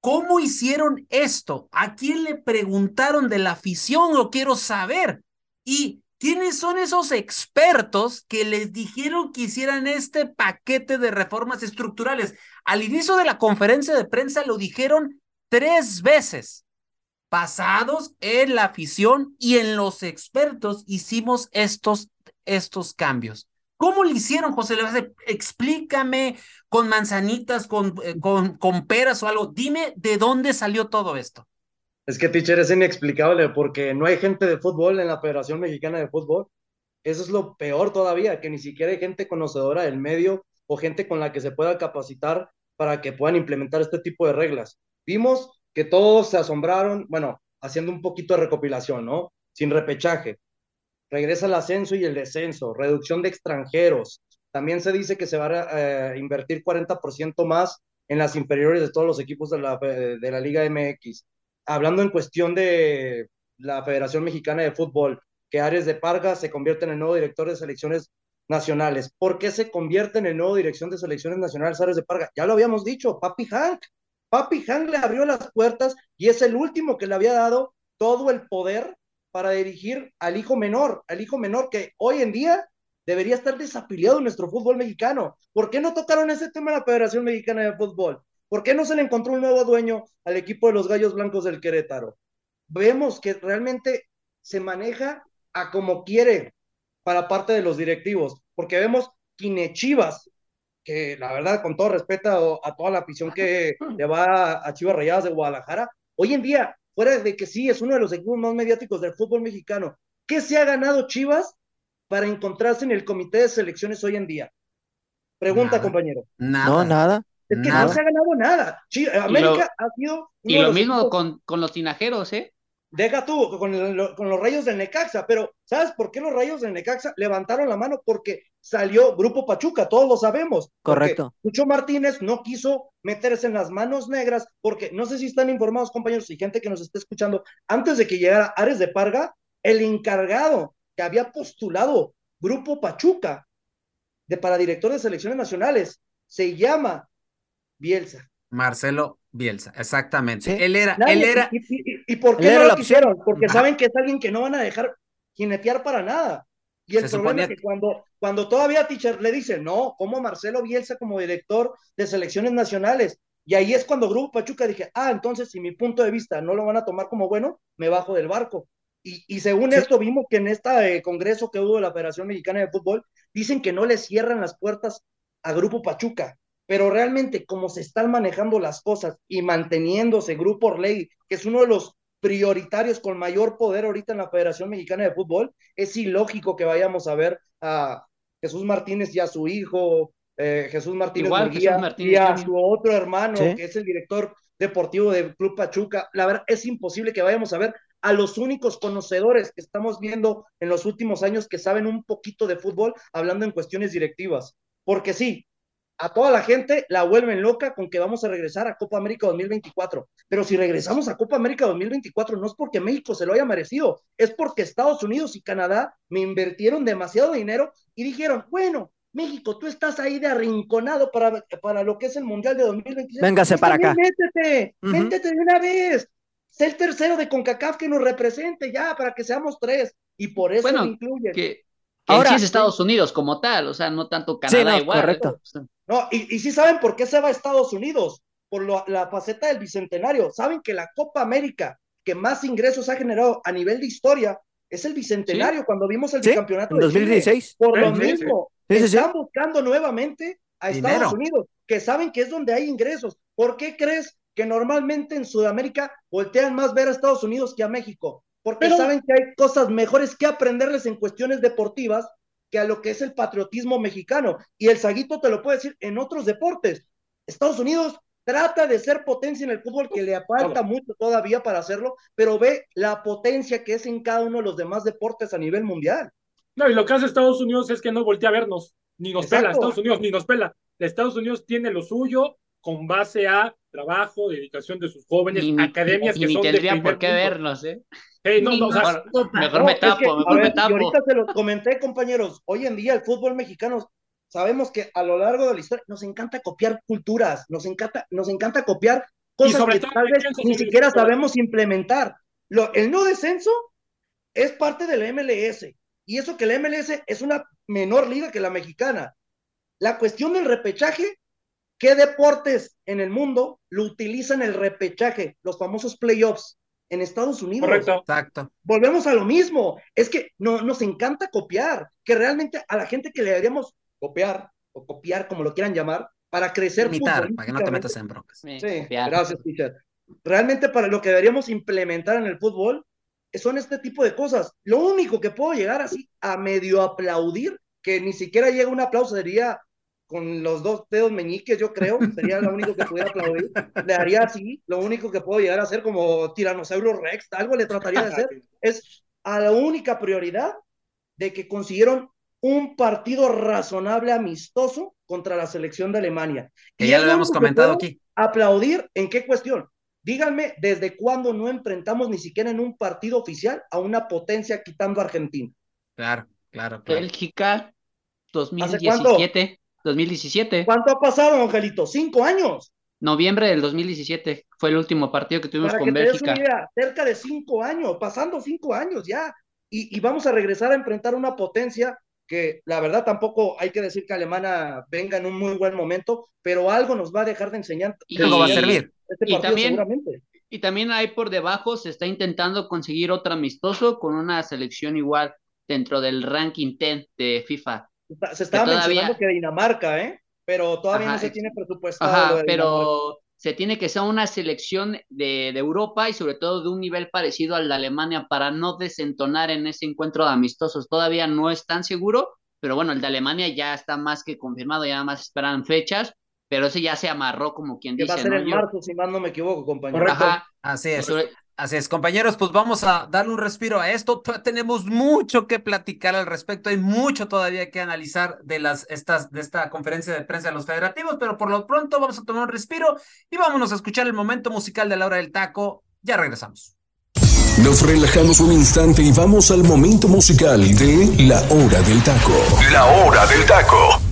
¿Cómo hicieron esto? ¿A quién le preguntaron de la afición? Lo quiero saber. ¿Y quiénes son esos expertos que les dijeron que hicieran este paquete de reformas estructurales? Al inicio de la conferencia de prensa lo dijeron tres veces. pasados en la afición y en los expertos hicimos estos, estos cambios. ¿Cómo lo hicieron, José? Explícame con manzanitas, con, eh, con, con peras o algo. Dime de dónde salió todo esto. Es que, teacher, es inexplicable porque no hay gente de fútbol en la Federación Mexicana de Fútbol. Eso es lo peor todavía, que ni siquiera hay gente conocedora del medio o gente con la que se pueda capacitar para que puedan implementar este tipo de reglas. Vimos que todos se asombraron, bueno, haciendo un poquito de recopilación, ¿no? Sin repechaje. Regresa el ascenso y el descenso, reducción de extranjeros. También se dice que se va a eh, invertir 40% más en las inferiores de todos los equipos de la, de la Liga MX. Hablando en cuestión de la Federación Mexicana de Fútbol, que Ares de Parga se convierte en el nuevo director de selecciones nacionales. ¿Por qué se convierte en el nuevo dirección de selecciones nacionales Ares de Parga? Ya lo habíamos dicho, Papi Hank. Papi Hank le abrió las puertas y es el último que le había dado todo el poder para dirigir al hijo menor, al hijo menor que hoy en día debería estar desafiliado en nuestro fútbol mexicano. ¿Por qué no tocaron ese tema en la Federación Mexicana de Fútbol? ¿Por qué no se le encontró un nuevo dueño al equipo de los Gallos Blancos del Querétaro? Vemos que realmente se maneja a como quiere para parte de los directivos, porque vemos Quinechivas, que la verdad, con todo respeto a, toda la afición que le va a Chivas Rayadas de Guadalajara, hoy en día, fuera de que sí es uno de los equipos más mediáticos del fútbol mexicano, ¿qué se ha ganado Chivas para encontrarse en el comité de selecciones hoy en día? Pregunta, compañero. Nada. No, nada. Es que no se ha ganado nada. América ha sido. Y lo mismo con, con los tinajeros, ¿eh? Deja tú con, con, los rayos del Necaxa, pero ¿sabes por qué los rayos del Necaxa levantaron la mano? Porque salió Grupo Pachuca, todos lo sabemos. Correcto. Mucho Martínez no quiso meterse en las manos negras, porque no sé si están informados, compañeros, y gente que nos esté escuchando, antes de que llegara Ares de Parga, el encargado que había postulado Grupo Pachuca de, para director de selecciones nacionales se llama Bielsa. Marcelo Bielsa, exactamente. Él era, él era. ¿Y, por qué no lo quisieron? Porque saben que es alguien que no van a dejar jinetear para nada. Y el problema es que cuando, cuando todavía Teacher le dice, no, como Marcelo Bielsa como director de selecciones nacionales, y ahí es cuando Grupo Pachuca dije, ah, entonces si mi punto de vista no lo van a tomar como bueno, me bajo del barco. Y, y según esto vimos que en este congreso que hubo de la Federación Mexicana de Fútbol, dicen que no le cierran las puertas a Grupo Pachuca pero realmente como se están manejando las cosas y manteniéndose Grupo Orley, que es uno de los prioritarios con mayor poder ahorita en la Federación Mexicana de Fútbol, es ilógico que vayamos a ver a Jesús Martínez y a su hijo, eh, Jesús Martínez, y a su otro hermano, que es el director deportivo del Club Pachuca. La verdad, es imposible que vayamos a ver a los únicos conocedores que estamos viendo en los últimos años que saben un poquito de fútbol, hablando en cuestiones directivas. Porque sí, a toda la gente la vuelven loca con que vamos a regresar a Copa América 2024. Pero si regresamos a Copa América 2024 no es porque México se lo haya merecido, es porque Estados Unidos y Canadá me invirtieron demasiado dinero y dijeron, bueno, México, tú estás ahí de arrinconado para, para lo que es el Mundial de 2026. Véngase para acá. Métete, métete de una vez. Sé el tercero de CONCACAF que nos represente ya, para que seamos tres. Y por eso bueno, incluyen. Que, Ahora, sí es Estados Unidos como tal, o sea, no tanto Canadá igual. Correcto. No, y, y sí saben por qué se va a Estados Unidos, por la faceta del bicentenario. Saben que la Copa América que más ingresos ha generado a nivel de historia es el bicentenario, cuando vimos el bicampeonato. En 2016. Por lo mismo, están buscando nuevamente a Estados Unidos, que saben que es donde hay ingresos. ¿Por qué crees que normalmente en Sudamérica voltean más ver a Estados Unidos que a México? Porque saben que hay cosas mejores que aprenderles en cuestiones deportivas que a lo que es el patriotismo mexicano. Y el Saguito te lo puede decir en otros deportes. Estados Unidos trata de ser potencia en el fútbol, que le falta mucho todavía para hacerlo, pero ve la potencia que es en cada uno de los demás deportes a nivel mundial. No, y lo que hace Estados Unidos es que no voltea a vernos, ni nos pela, Estados Unidos ni nos pela. Estados Unidos tiene lo suyo con base a trabajo, dedicación de sus jóvenes, academias que son tendrían por qué vernos, ¿eh? no, no, mejor, me tapo, mejor me tapo. Y ahorita se los comenté, compañeros, hoy en día el fútbol mexicano, sabemos que a lo largo de la historia nos encanta copiar culturas, nos encanta, nos encanta copiar cosas que tal vez ni siquiera sabemos implementar. Lo, el no descenso es parte de la MLS, y eso que la MLS es una menor liga que la mexicana. La cuestión del repechaje, ¿qué deportes en el mundo lo utilizan el repechaje, los famosos playoffs? en Estados Unidos. Correcto. Exacto. Volvemos a lo mismo. Es que no, nos encanta copiar, que realmente a la gente que le deberíamos copiar o copiar, como lo quieran llamar, para crecer. Imitar, para que no te metas en broncas. Sí, gracias, teacher. Realmente para lo que deberíamos implementar en el fútbol son este tipo de cosas. Lo único que puedo llegar así a medio aplaudir, que ni siquiera llega un aplauso, sería con los dos dedos meñiques, yo creo, sería lo único que pudiera aplaudir. Le haría así, lo único que puedo llegar a hacer como tiranosaurio rex, algo le trataría de hacer, es a la única prioridad de que consiguieron un partido razonable, amistoso contra la selección de Alemania. Que y ya lo hemos comentado aquí. Aplaudir, ¿en qué cuestión? Díganme, ¿desde cuándo no enfrentamos ni siquiera en un partido oficial a una potencia quitando a Argentina? Claro, claro, claro. Bélgica, 2017. 2017. ¿Cuánto ha pasado, Angelito? ¿Cinco años? Noviembre del 2017 fue el último partido que tuvimos con Bélgica. cerca de cinco años, pasando cinco años ya. Y, vamos a regresar a enfrentar una potencia que la verdad tampoco hay que decir que Alemania venga en un muy buen momento, pero algo nos va a dejar de enseñar. Y algo va a servir. Este y, también, y también ahí por debajo se está intentando conseguir otro amistoso con una selección igual dentro del ranking 10 de FIFA. Se estaba mencionando que Dinamarca, ¿eh? Pero todavía no se tiene presupuestado. Ajá, pero se tiene que ser una selección de, de, Europa y sobre todo de un nivel parecido al de Alemania para no desentonar en ese encuentro de amistosos. Todavía no es tan seguro, pero bueno, el de Alemania ya está más que confirmado, ya nada más esperan fechas, pero ese ya se amarró como quien dice. Va a ser en marzo, si más no me equivoco, compañero. Ajá, así es. Así es, compañeros, pues vamos a darle un respiro a esto. Tenemos mucho que platicar al respecto, hay mucho todavía que analizar de las estas de esta conferencia de prensa de los federativos, pero por lo pronto vamos a tomar un respiro y vámonos a escuchar el momento musical de la hora del taco. Ya regresamos. Nos relajamos un instante y vamos al momento musical de La hora del taco. La hora del taco.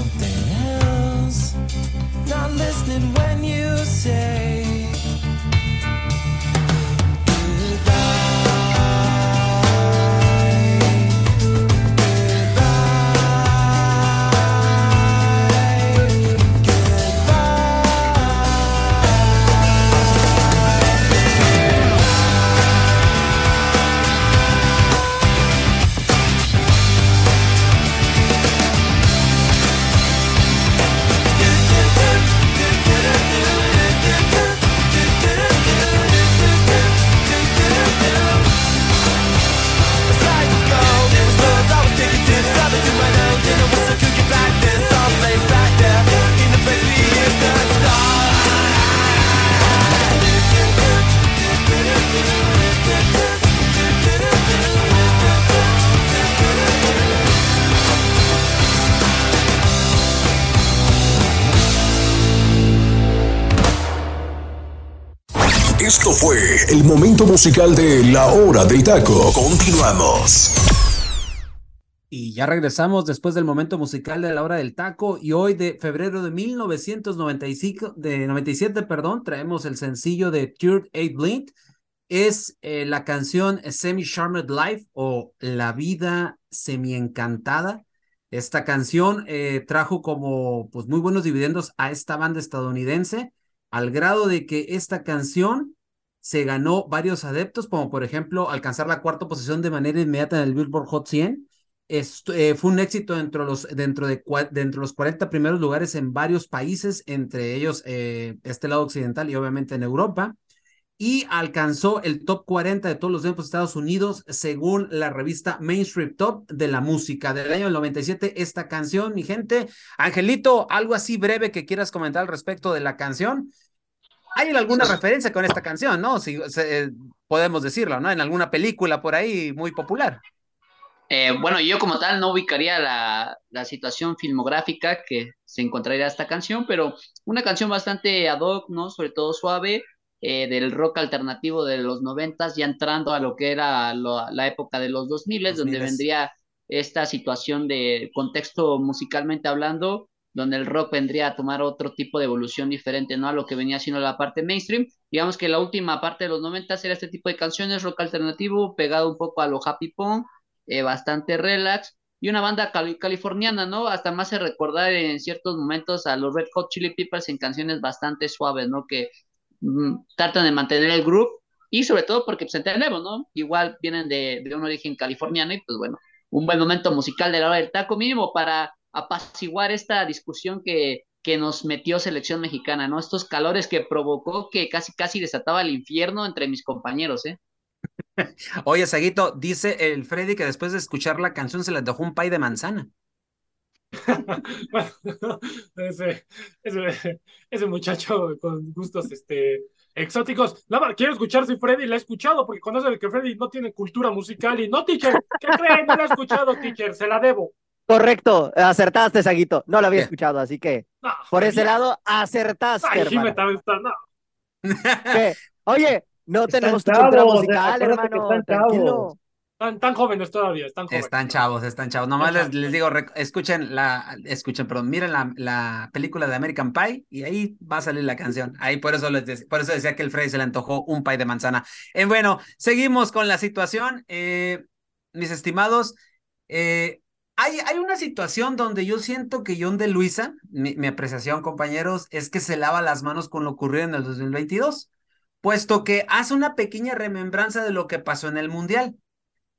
Something musical de La Hora del Taco. Continuamos. Y ya regresamos después del momento musical de la hora del taco y hoy de febrero de 1995, de 97, perdón, traemos el sencillo de Third Aid Blind. Es eh, la canción Semi Charmed Life o La vida semi encantada. Esta canción eh, trajo como pues muy buenos dividendos a esta banda estadounidense al grado de que esta canción se ganó varios adeptos, como por ejemplo alcanzar la cuarta posición de manera inmediata en el Billboard Hot 100 esto, eh, fue un éxito dentro, los, dentro, de, dentro de los 40 primeros lugares en varios países, entre ellos eh, este lado occidental y obviamente en Europa, y alcanzó el top 40 de todos los tiempos de Estados Unidos según la revista Mainstream Top de la música del año 97. Esta canción, mi gente, Angelito, algo así breve que quieras comentar al respecto de la canción. ¿Hay alguna referencia con esta canción, no? Si eh, podemos decirlo, ¿no? En alguna película por ahí muy popular. Eh, bueno, yo como tal no ubicaría la, la, situación filmográfica que se encontraría esta canción, pero una canción bastante ad hoc, ¿no? Sobre todo suave, eh, del rock alternativo de los noventas, ya entrando a lo que era lo, la época de los dos miles, donde vendría esta situación de contexto musicalmente hablando, donde el rock vendría a tomar otro tipo de evolución diferente, ¿no? A lo que venía siendo la parte mainstream. Digamos que la última parte de los noventas era este tipo de canciones, rock alternativo, pegado un poco a lo happy punk, eh, bastante relax, y una banda californiana, ¿no? Hasta más se recordar en ciertos momentos a los Red Hot Chili Peppers en canciones bastante suaves, ¿no? Que mm, tratan de mantener el groove, y sobre todo porque pues entendemos, ¿no? Igual vienen de, de un origen californiano, y pues bueno, un buen momento musical de la hora del taco mínimo para apaciguar esta discusión que, que nos metió selección mexicana, ¿no? Estos calores que provocó que casi casi desataba el infierno entre mis compañeros, ¿eh? Oye, Saguito, dice el Freddy que después de escuchar la canción se le dejó un pay de manzana. ese, ese, ese, muchacho con gustos este, exóticos. Nada quiero escuchar si Freddy la ha escuchado, porque conoce que Freddy no tiene cultura musical y no, teacher. ¿Qué creen? No la ha escuchado, teacher. Se la debo. Correcto, acertaste, Saguito. No la había escuchado, así que no, por ese lado, acertaste. Ay, hermano. Está, no. Oye, no tenemos cultura musical, hermano. Tranquilo. Están tan jóvenes todavía, están jóvenes. Están chavos, están chavos. Nomás les, les, digo, escuchen la, escuchen, perdón, miren la, la, película de American Pie y ahí va a salir la canción. Ahí por eso les decía, por eso decía que el Freddy se le antojó un pie de manzana. Eh, bueno, seguimos con la situación. Eh, mis estimados, eh, hay, una situación donde yo siento que John de Luisa, mi, mi apreciación, compañeros, es que se lava las manos con lo ocurrido en el 2022 puesto que hace una pequeña remembranza de lo que pasó en el Mundial,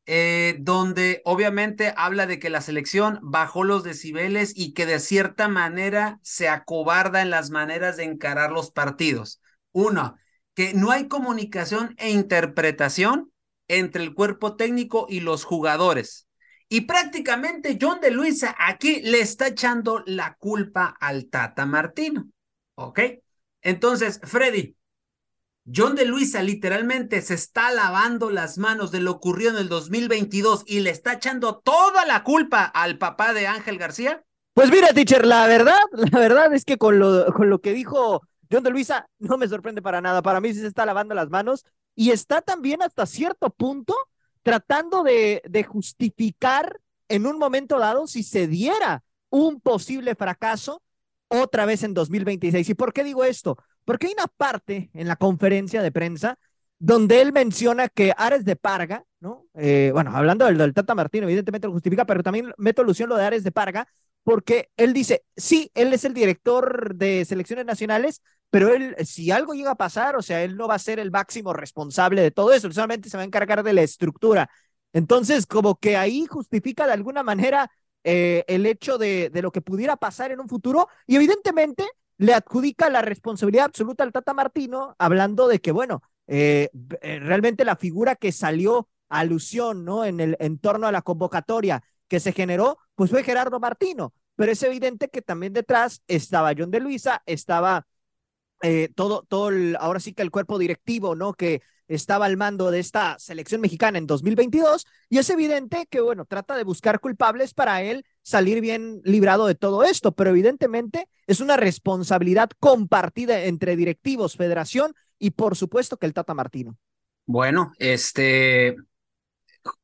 eh, donde obviamente habla de que la selección bajó los decibeles y que de cierta manera se acobarda en las maneras de encarar los partidos. Uno, que no hay comunicación e interpretación entre el cuerpo técnico y los jugadores. Y prácticamente John de Luisa aquí le está echando la culpa al Tata Martino. ¿Ok? Entonces, Freddy, John de Luisa literalmente se está lavando las manos de lo ocurrido en el 2022 y le está echando toda la culpa al papá de Ángel García. Pues mira, teacher, la verdad, la verdad es que con lo, con lo que dijo John de Luisa no me sorprende para nada. Para mí sí se está lavando las manos y está también hasta cierto punto tratando de, de justificar en un momento dado si se diera un posible fracaso otra vez en 2026. ¿Y por qué digo esto? Porque hay una parte en la conferencia de prensa donde él menciona que Ares de Parga, ¿no? Eh, bueno, hablando del, del, Tata Martino, evidentemente lo justifica, pero también meto alusión lo de Ares de Parga, porque él dice, sí, él es el director de selecciones nacionales, pero él, si algo llega a pasar, o sea, él no va a ser el máximo responsable de todo eso, él solamente se va a encargar de la estructura. Entonces, como que ahí justifica de alguna manera eh, el hecho de, de, lo que pudiera pasar en un futuro y evidentemente le adjudica la responsabilidad absoluta al Tata Martino, hablando de que, bueno, eh, eh, realmente la figura que salió alusión, ¿no? En el en torno a la convocatoria que se generó, pues fue Gerardo Martino, pero es evidente que también detrás estaba John de Luisa, estaba eh, todo, todo el, ahora sí que el cuerpo directivo, ¿no? Que estaba al mando de esta selección mexicana en 2022 y es evidente que, bueno, trata de buscar culpables para él salir bien librado de todo esto, pero evidentemente es una responsabilidad compartida entre directivos, federación y por supuesto que el Tata Martino. Bueno, este,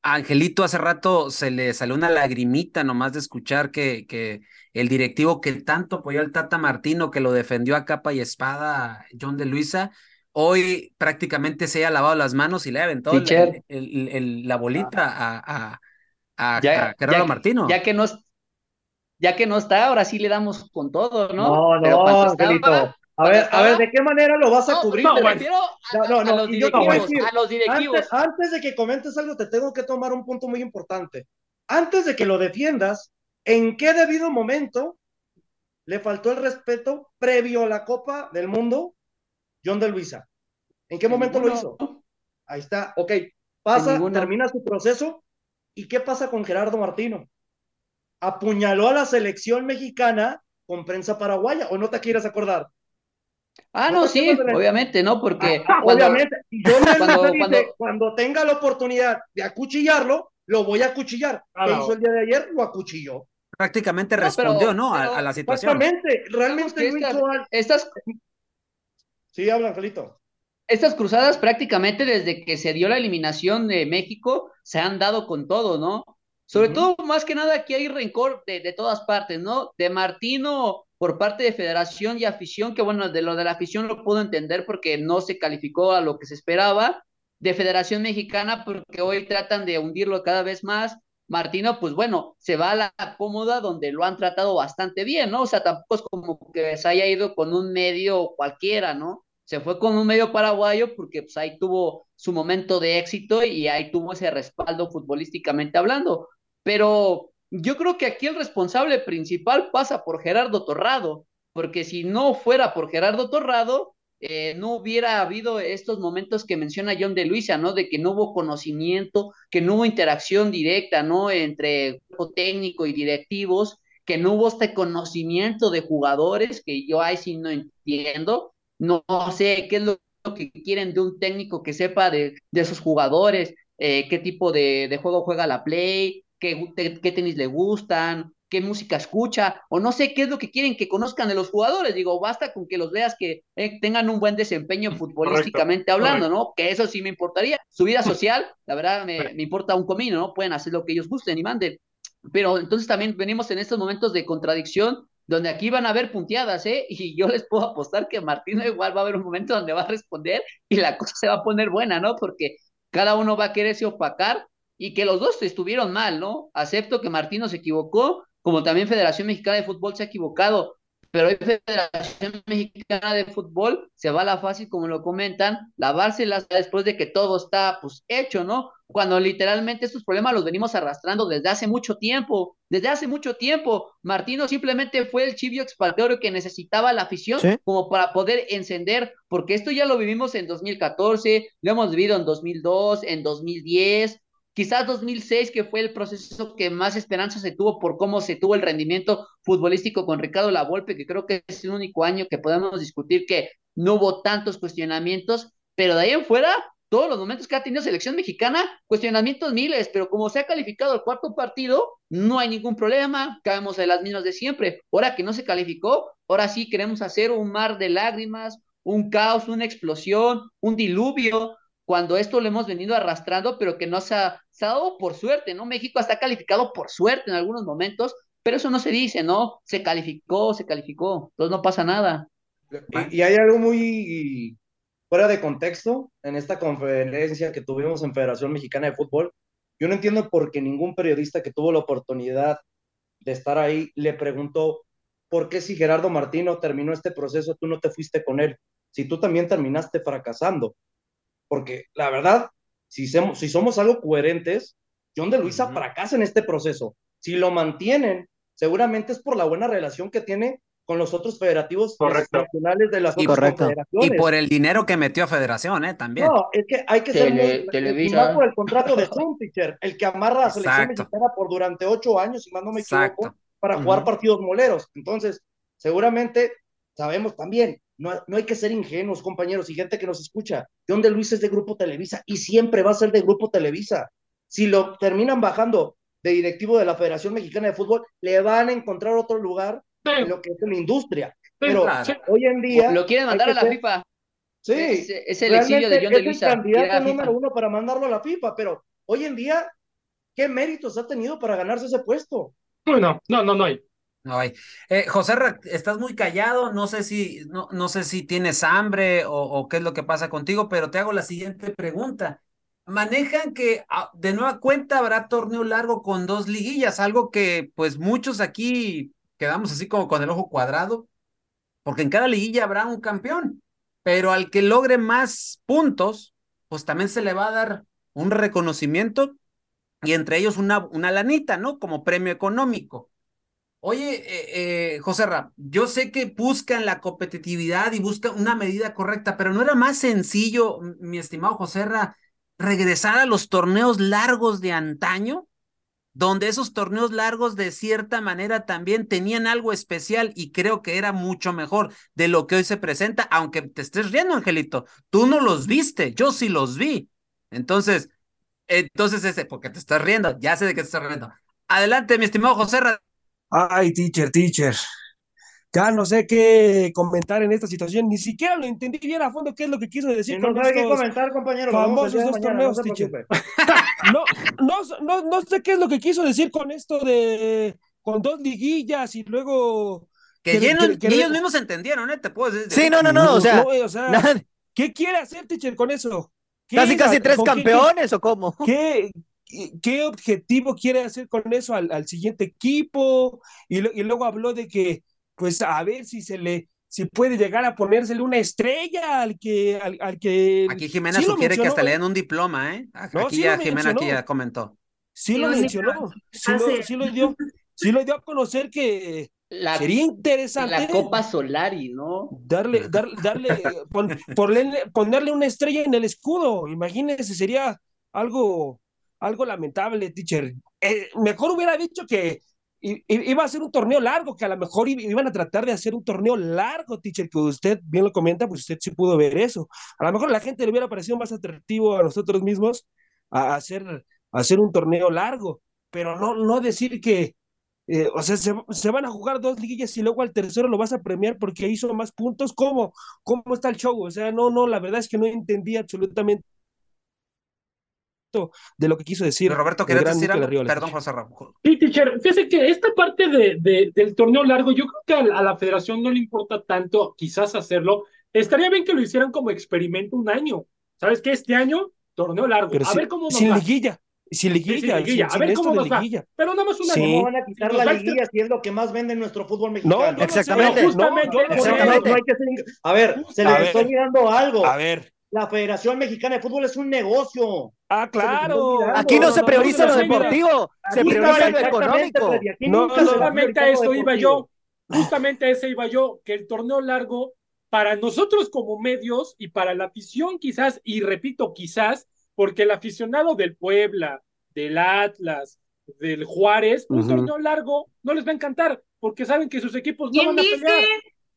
Angelito hace rato se le salió una lagrimita nomás de escuchar que, que el directivo que tanto apoyó al Tata Martino, que lo defendió a capa y espada, John de Luisa, hoy prácticamente se haya lavado las manos y le ha aventado el, el, el, la bolita a, a, a, ya, a Gerardo ya, Martino. Ya que, no, ya que no está, ahora sí le damos con todo, No, ¿no? no, Angelito. A ver, a ver, ¿de qué manera lo vas a no, cubrir? No, me refiero a, no, no, a, los directivos, decir, a, los directivos, antes, antes, de que comentes algo, te tengo que tomar un punto muy importante. Antes de que lo defiendas, ¿en qué debido momento le faltó el respeto previo a la Copa del Mundo John de Luisa? ¿En qué momento lo hizo? Ahí está, ok. Pasa, termina su proceso. ¿Y qué pasa con Gerardo Martino? Apuñaló a la selección mexicana con prensa paraguaya, ¿o no te quieres acordar? Ah, no, sí, obviamente, ¿no? Porque. Ah, cuando, obviamente, yo le cuando, dice, cuando, cuando, tenga la oportunidad de acuchillarlo, lo voy a acuchillar. ¿Qué hizo el día de ayer? Lo acuchilló. Prácticamente no, respondió, pero, ¿no? Pero, a, a, la situación. Exactamente, realmente no estas, hizo estas, Sí, habla, Angelito. Estas cruzadas prácticamente desde que se dio la eliminación de México se han dado con todo, ¿no? Sobre uh -huh. todo, más que nada, aquí hay rencor de, de todas partes, ¿no? De Martino por parte de federación y afición, que bueno, de lo de la afición lo puedo entender porque no se calificó a lo que se esperaba, de Federación Mexicana porque hoy tratan de hundirlo cada vez más. Martino, pues bueno, se va a la cómoda donde lo han tratado bastante bien, ¿no? O sea, tampoco es como que se haya ido con un medio cualquiera, ¿no? Se fue con un medio paraguayo porque pues ahí tuvo su momento de éxito y ahí tuvo ese respaldo futbolísticamente hablando. Pero yo creo que aquí el responsable principal pasa por Gerardo Torrado, porque si no fuera por Gerardo Torrado, eh, no hubiera habido estos momentos que menciona John de Luisa, ¿no? De que no hubo conocimiento, que no hubo interacción directa, ¿no? Entre técnico y directivos, que no hubo este conocimiento de jugadores, que yo ahí sí no entiendo, no, sé qué es lo que quieren de un técnico que sepa de, de esos jugadores, eh, qué tipo de, de juego juega la Play, qué, qué tenis le gustan, qué música escucha, o no sé qué es lo que quieren que conozcan de los jugadores. Digo, basta con que los veas que eh, tengan un buen desempeño futbolísticamente correcto, hablando, correcto. ¿no? Que eso sí me importaría. Su vida social, la verdad, me, me, importa un comino, ¿no? Pueden hacer lo que ellos gusten y manden. Pero entonces también venimos en estos momentos de contradicción, donde aquí van a haber punteadas, ¿eh? Y yo les puedo apostar que Martino igual va a haber un momento donde va a responder y la cosa se va a poner buena, ¿no? Porque cada uno va a quererse opacar y que los dos estuvieron mal, ¿no? Acepto que Martino se equivocó, como también Federación Mexicana de Fútbol se ha equivocado, pero hoy Federación Mexicana de Fútbol se va a la fácil, como lo comentan, lavárselas después de que todo está pues hecho, ¿no? Cuando literalmente estos problemas los venimos arrastrando desde hace mucho tiempo, desde hace mucho tiempo. Martino simplemente fue el chivio expiatorio que necesitaba la afición ¿Sí? como para poder encender, porque esto ya lo vivimos en 2014, lo hemos vivido en 2002, en 2010, quizás 2006, que fue el proceso que más esperanza se tuvo por cómo se tuvo el rendimiento futbolístico con Ricardo Lavolpe, que creo que es el único año que podemos discutir que no hubo tantos cuestionamientos, pero de ahí en fuera, todos los momentos que ha tenido selección mexicana, cuestionamientos miles, pero como se ha calificado el cuarto partido, no hay ningún problema, caemos en las mismas de siempre. Ahora que no se calificó, ahora sí queremos hacer un mar de lágrimas, un caos, una explosión, un diluvio, cuando esto lo hemos venido arrastrando, pero que no se ha, dado por suerte, ¿no? México está calificado por suerte en algunos momentos, pero eso no se dice, ¿no? Se calificó, se calificó, entonces no pasa nada. Y hay algo muy fuera de contexto en esta conferencia que tuvimos en Federación Mexicana de Fútbol. Yo no entiendo por qué ningún periodista que tuvo la oportunidad de estar ahí le preguntó por qué si Gerardo Martino terminó este proceso, tú no te fuiste con él, si tú también terminaste fracasando. Porque la verdad, si somos, si somos algo coherentes, John de Luisa fracasa en este proceso. Si lo mantienen, seguramente es por la buena relación que tiene con los otros federativos nacionales de las Y, otras correcto. y por el dinero que metió a Federación, ¿eh? También. No, es que hay que ser Tele- muy, Televisa. y más por el contrato de teacher, el que amarra a la selección Exacto. mexicana por durante ocho años, si más no me Exacto. equivoco, para jugar partidos moleros. Entonces, seguramente sabemos también, no, no hay que ser ingenuos, compañeros, y gente que nos escucha. John de Luis es de Grupo Televisa y siempre va a ser de Grupo Televisa. Si lo terminan bajando de directivo de la Federación Mexicana de Fútbol, le van a encontrar otro lugar Sí, en lo que es la industria. sí, Pero claro. hoy en día. Lo quieren mandar a la ser- FIFA. Sí, Es, es el exilio de John de es Luisa. el candidato número uno para mandarlo a la FIFA, pero hoy en día, ¿qué méritos ha tenido para ganarse ese puesto? No, no, no, no, no hay. Hay. Eh, José, estás muy callado, no sé si, no, no sé si tienes hambre o, o qué es lo que pasa contigo, pero te hago la siguiente pregunta. Manejan que ah, de nueva cuenta habrá torneo largo con dos liguillas, algo que pues muchos aquí quedamos así como con el ojo cuadrado, porque en cada liguilla habrá un campeón, pero al que logre más puntos, pues también se le va a dar un reconocimiento y entre ellos una, una lanita, ¿no? Como premio económico. Oye, eh, eh, José yo sé que buscan la competitividad y buscan una medida correcta, pero ¿no era más sencillo, mi estimado José Ra, regresar a los torneos largos de antaño? Donde esos torneos largos de cierta manera también tenían algo especial y creo que era mucho mejor de lo que hoy se presenta, aunque te estés riendo, Angelito, tú no los viste, yo sí los vi. Entonces, entonces ese, porque te estás riendo, ya sé de qué te estás riendo. Adelante, mi estimado José Ra, Ay, teacher, teacher. Ya no sé qué comentar en esta situación. Ni siquiera lo entendí bien a fondo qué es lo que quiso decir Si no con sabe qué comentar, compañero, famosos dos mañana, no torneos, se teacher. No, no, no, no sé qué es lo que quiso decir con esto de con dos liguillas y luego Que, que- lleno- que- que- y ellos mismos entendieron, ¿eh? Te puedo decir. Sí, no, no, no, o sea, güey, o sea, nada- ¿qué quiere hacer, teacher, con eso? ¿Qué casi casi tres campeones o cómo. ¿Qué, qué, objetivo quiere hacer con eso al, al siguiente equipo? Y, lo- y luego habló de que, pues, a ver si se le, si puede llegar a ponérsele una estrella al que, al, al que. Aquí Jimena sí lo sugiere que hasta le den un diploma, ¿eh? Aquí No, sí ya lo Jimena aquí mencionó. ya comentó. Sí Sí, lo mencionó, sí lo, sí lo dio, sí lo dio a conocer que La, sería interesante la Copa Solari, ¿no? darle, dar- darle, pon- ponerle, ponerle una estrella en el escudo. Imagínese, sería algo, algo lamentable, teacher. Eh, mejor hubiera dicho que iba a ser un torneo largo, que a lo mejor iban a tratar de hacer un torneo largo, teacher, que usted bien lo comenta, pues usted sí pudo ver eso. A lo mejor a la gente le hubiera parecido más atractivo a nosotros mismos hacer, hacer un torneo largo, pero no, no decir que, eh, o sea, se, se van a jugar dos liguillas y luego al tercero lo vas a premiar porque hizo más puntos. ¿Cómo? ¿Cómo está el show? O sea, no, no, la verdad es que no entendí absolutamente de lo que quiso decir. Roberto, el ¿querías gran decir algo? Perdón, José Ra. Sí, teacher, fíjese que esta parte de, de- del torneo largo, yo creo que a, a la federación no le importa tanto quizás hacerlo. Estaría bien que lo hicieran como experimento un año. ¿Sabes qué? Este año, torneo largo. Pero a si- ver cómo nos sin va. liguilla, sin Sí, sin liguilla, liguilla. sin- A ver cómo nos va. liguilla. Pero nada más un Sí. ¿Cómo van a quitar la liguilla si es lo que más vende en nuestro fútbol No, mexicano? no Exactamente. no, no sé. Exactamente. No hay que ser- A ver, se le A está ver. olvidando algo. A ver, La Federación Mexicana de Fútbol es un negocio. ah, claro. Aquí no se prioriza no, lo no, deportivo, se prioriza lo económico. No, Justamente a eso iba deportivo. yo. Justamente a eso iba yo. Que el torneo largo, para nosotros como medios y para la afición, quizás, y repito, quizás, porque el aficionado del Puebla, del Atlas, del Juárez, un torneo largo no les va a encantar, porque saben que sus equipos no ¿Quién van a dice?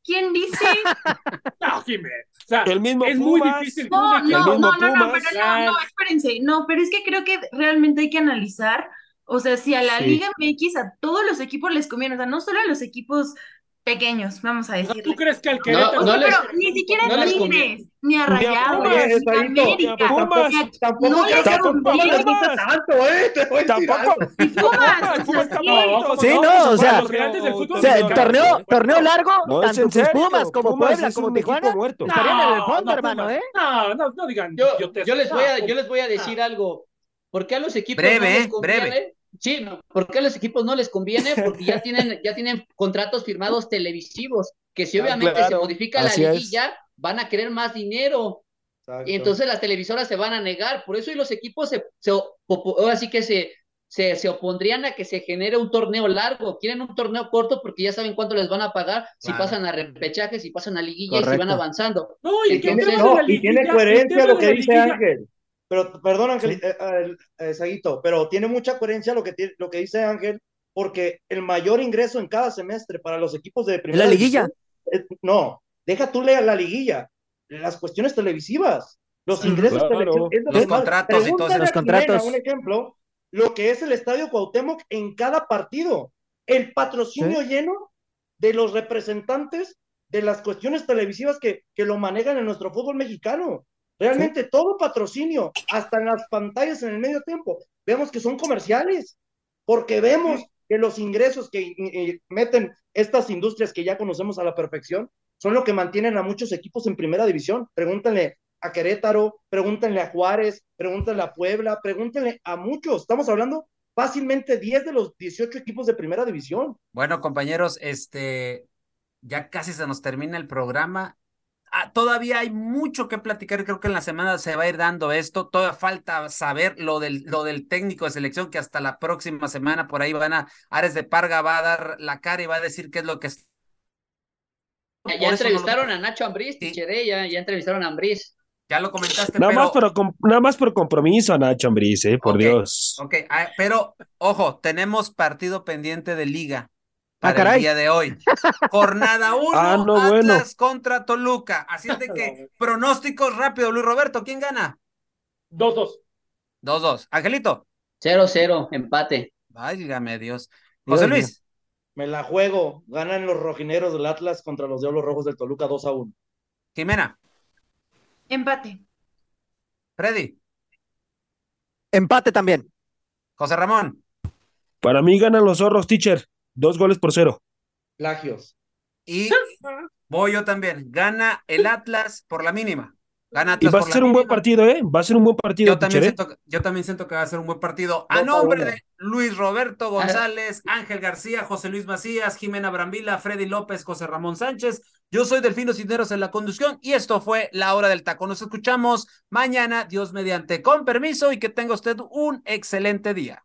¿Quién dice? No, Jimé. O sea, El mismo es muy Pumas. difícil que un No, no, mismo no, no, no, Pumas. pero no, no, espérense, no, pero es que creo que realmente hay que analizar, o sea, si a la Sí. Liga MX a todos los equipos les conviene, o sea, no solo a los equipos Pequeños, vamos a decirle. ¿Tú crees que al No, Querétaro no les- Pero ni siquiera no les Tigres, ni a Rayados, Pumas, ni a América. Pumas, ni a- Tampoco no les tus tampoco Pumas les guste Pumas. tanto, ¿eh? Te voy a decir Tampoco. Y Pumas, Pumas sí. bonito, Sí, ¿cómo no, o se sea, fue los gigantes del fútbol O sea, torneo, torneo largo, No, tanto serio. Pumas como Pumas Puebla como Tijuana muerto. estarían en el No, fondo, no, hermano, Pumas. ¿eh? No, no, no digan. Yo, les voy a, no, yo les voy a decir algo. ¿Por qué a los equipos Breve, no les eh, conviene? breve. Sí, ¿por qué a los equipos no les conviene? Porque ya tienen, ya tienen contratos firmados televisivos, que si Ah, obviamente se modifica la es. liguilla, van a querer más dinero. Exacto. Y entonces las televisoras se van a negar. Por eso y los equipos se, se opo- ahora sí que se, se, se opondrían a que se genere un torneo largo. Quieren un torneo corto porque ya saben cuánto les van a pagar si Claro. pasan a repechaje, si pasan a liguilla y si van avanzando. No, y tiene- No, la y coherencia lo que dice Ángel. Pero, perdón, Ángel, eh, eh, eh, Saguito, pero tiene mucha coherencia lo que, tiene, lo que dice Ángel, porque el mayor ingreso en cada semestre para los equipos de primera la liguilla. no, deja tú leer la liguilla, las cuestiones televisivas, los ingresos Claro. televisivos. Los contratos y todo Pregúntale eso. Los contratos. Un ejemplo, lo que es el Estadio Cuauhtémoc en cada partido, el patrocinio lleno de los representantes de las cuestiones televisivas que, que lo manejan en nuestro fútbol mexicano. Realmente todo patrocinio, hasta en las pantallas en el medio tiempo, vemos que son comerciales, porque vemos que los ingresos que eh, meten estas industrias que ya conocemos a la perfección son lo que mantienen a muchos equipos en primera división. Pregúntenle a Querétaro, pregúntenle a Juárez, pregúntenle a Puebla, pregúntenle a muchos. Estamos hablando fácilmente 10 de los 18 equipos de primera división. Bueno, compañeros, este, ya casi se nos termina el programa. Ah, todavía hay mucho que platicar. Creo que en la semana se va a ir dando esto. Todavía falta saber lo del, lo del técnico de selección, que hasta la próxima semana por ahí van a, Ares de Parga va a dar la cara y va a decir qué es lo que es. Ya, no lo- entrevistaron a Nacho Ambriz, Sí. Tichere, ya, ya entrevistaron a Ambriz. Ya lo comentaste, Nada pero. más, por, nada más por compromiso a Nacho Ambriz, eh, por Dios. Ok, ah, pero ojo, tenemos partido pendiente de liga Ah, para el caray. día de hoy. Jornada 1, Ah, no, bueno. Atlas contra Toluca. Así es de que pronósticos rápido, Luis Roberto, ¿quién gana? Dos, dos. 2-2. Angelito. 0-0, empate. Válgame Dios. José. Luis. Me la juego. Ganan los rojineros del Atlas contra los Diablos Rojos del Toluca 2 a 1. Jimena. Empate. Freddy. Empate también. José Ramón. Para mí ganan los zorros, teacher. Dos goles por cero. Plagios. Y voy yo también. Gana el Atlas por la mínima. Gana Y Atlas va a por ser un buen partido, ¿eh? Va a ser un buen partido, Yo también, siento, yo también siento que va a ser un buen partido. A nombre de Luis Roberto González, Ángel García, José Luis Macías, Jimena Brambila, Freddy López, José Ramón Sánchez. Yo soy Delfino Cisneros en la conducción y esto fue La Hora del Taco. Nos escuchamos mañana, Dios mediante, con permiso y que tenga usted un excelente día.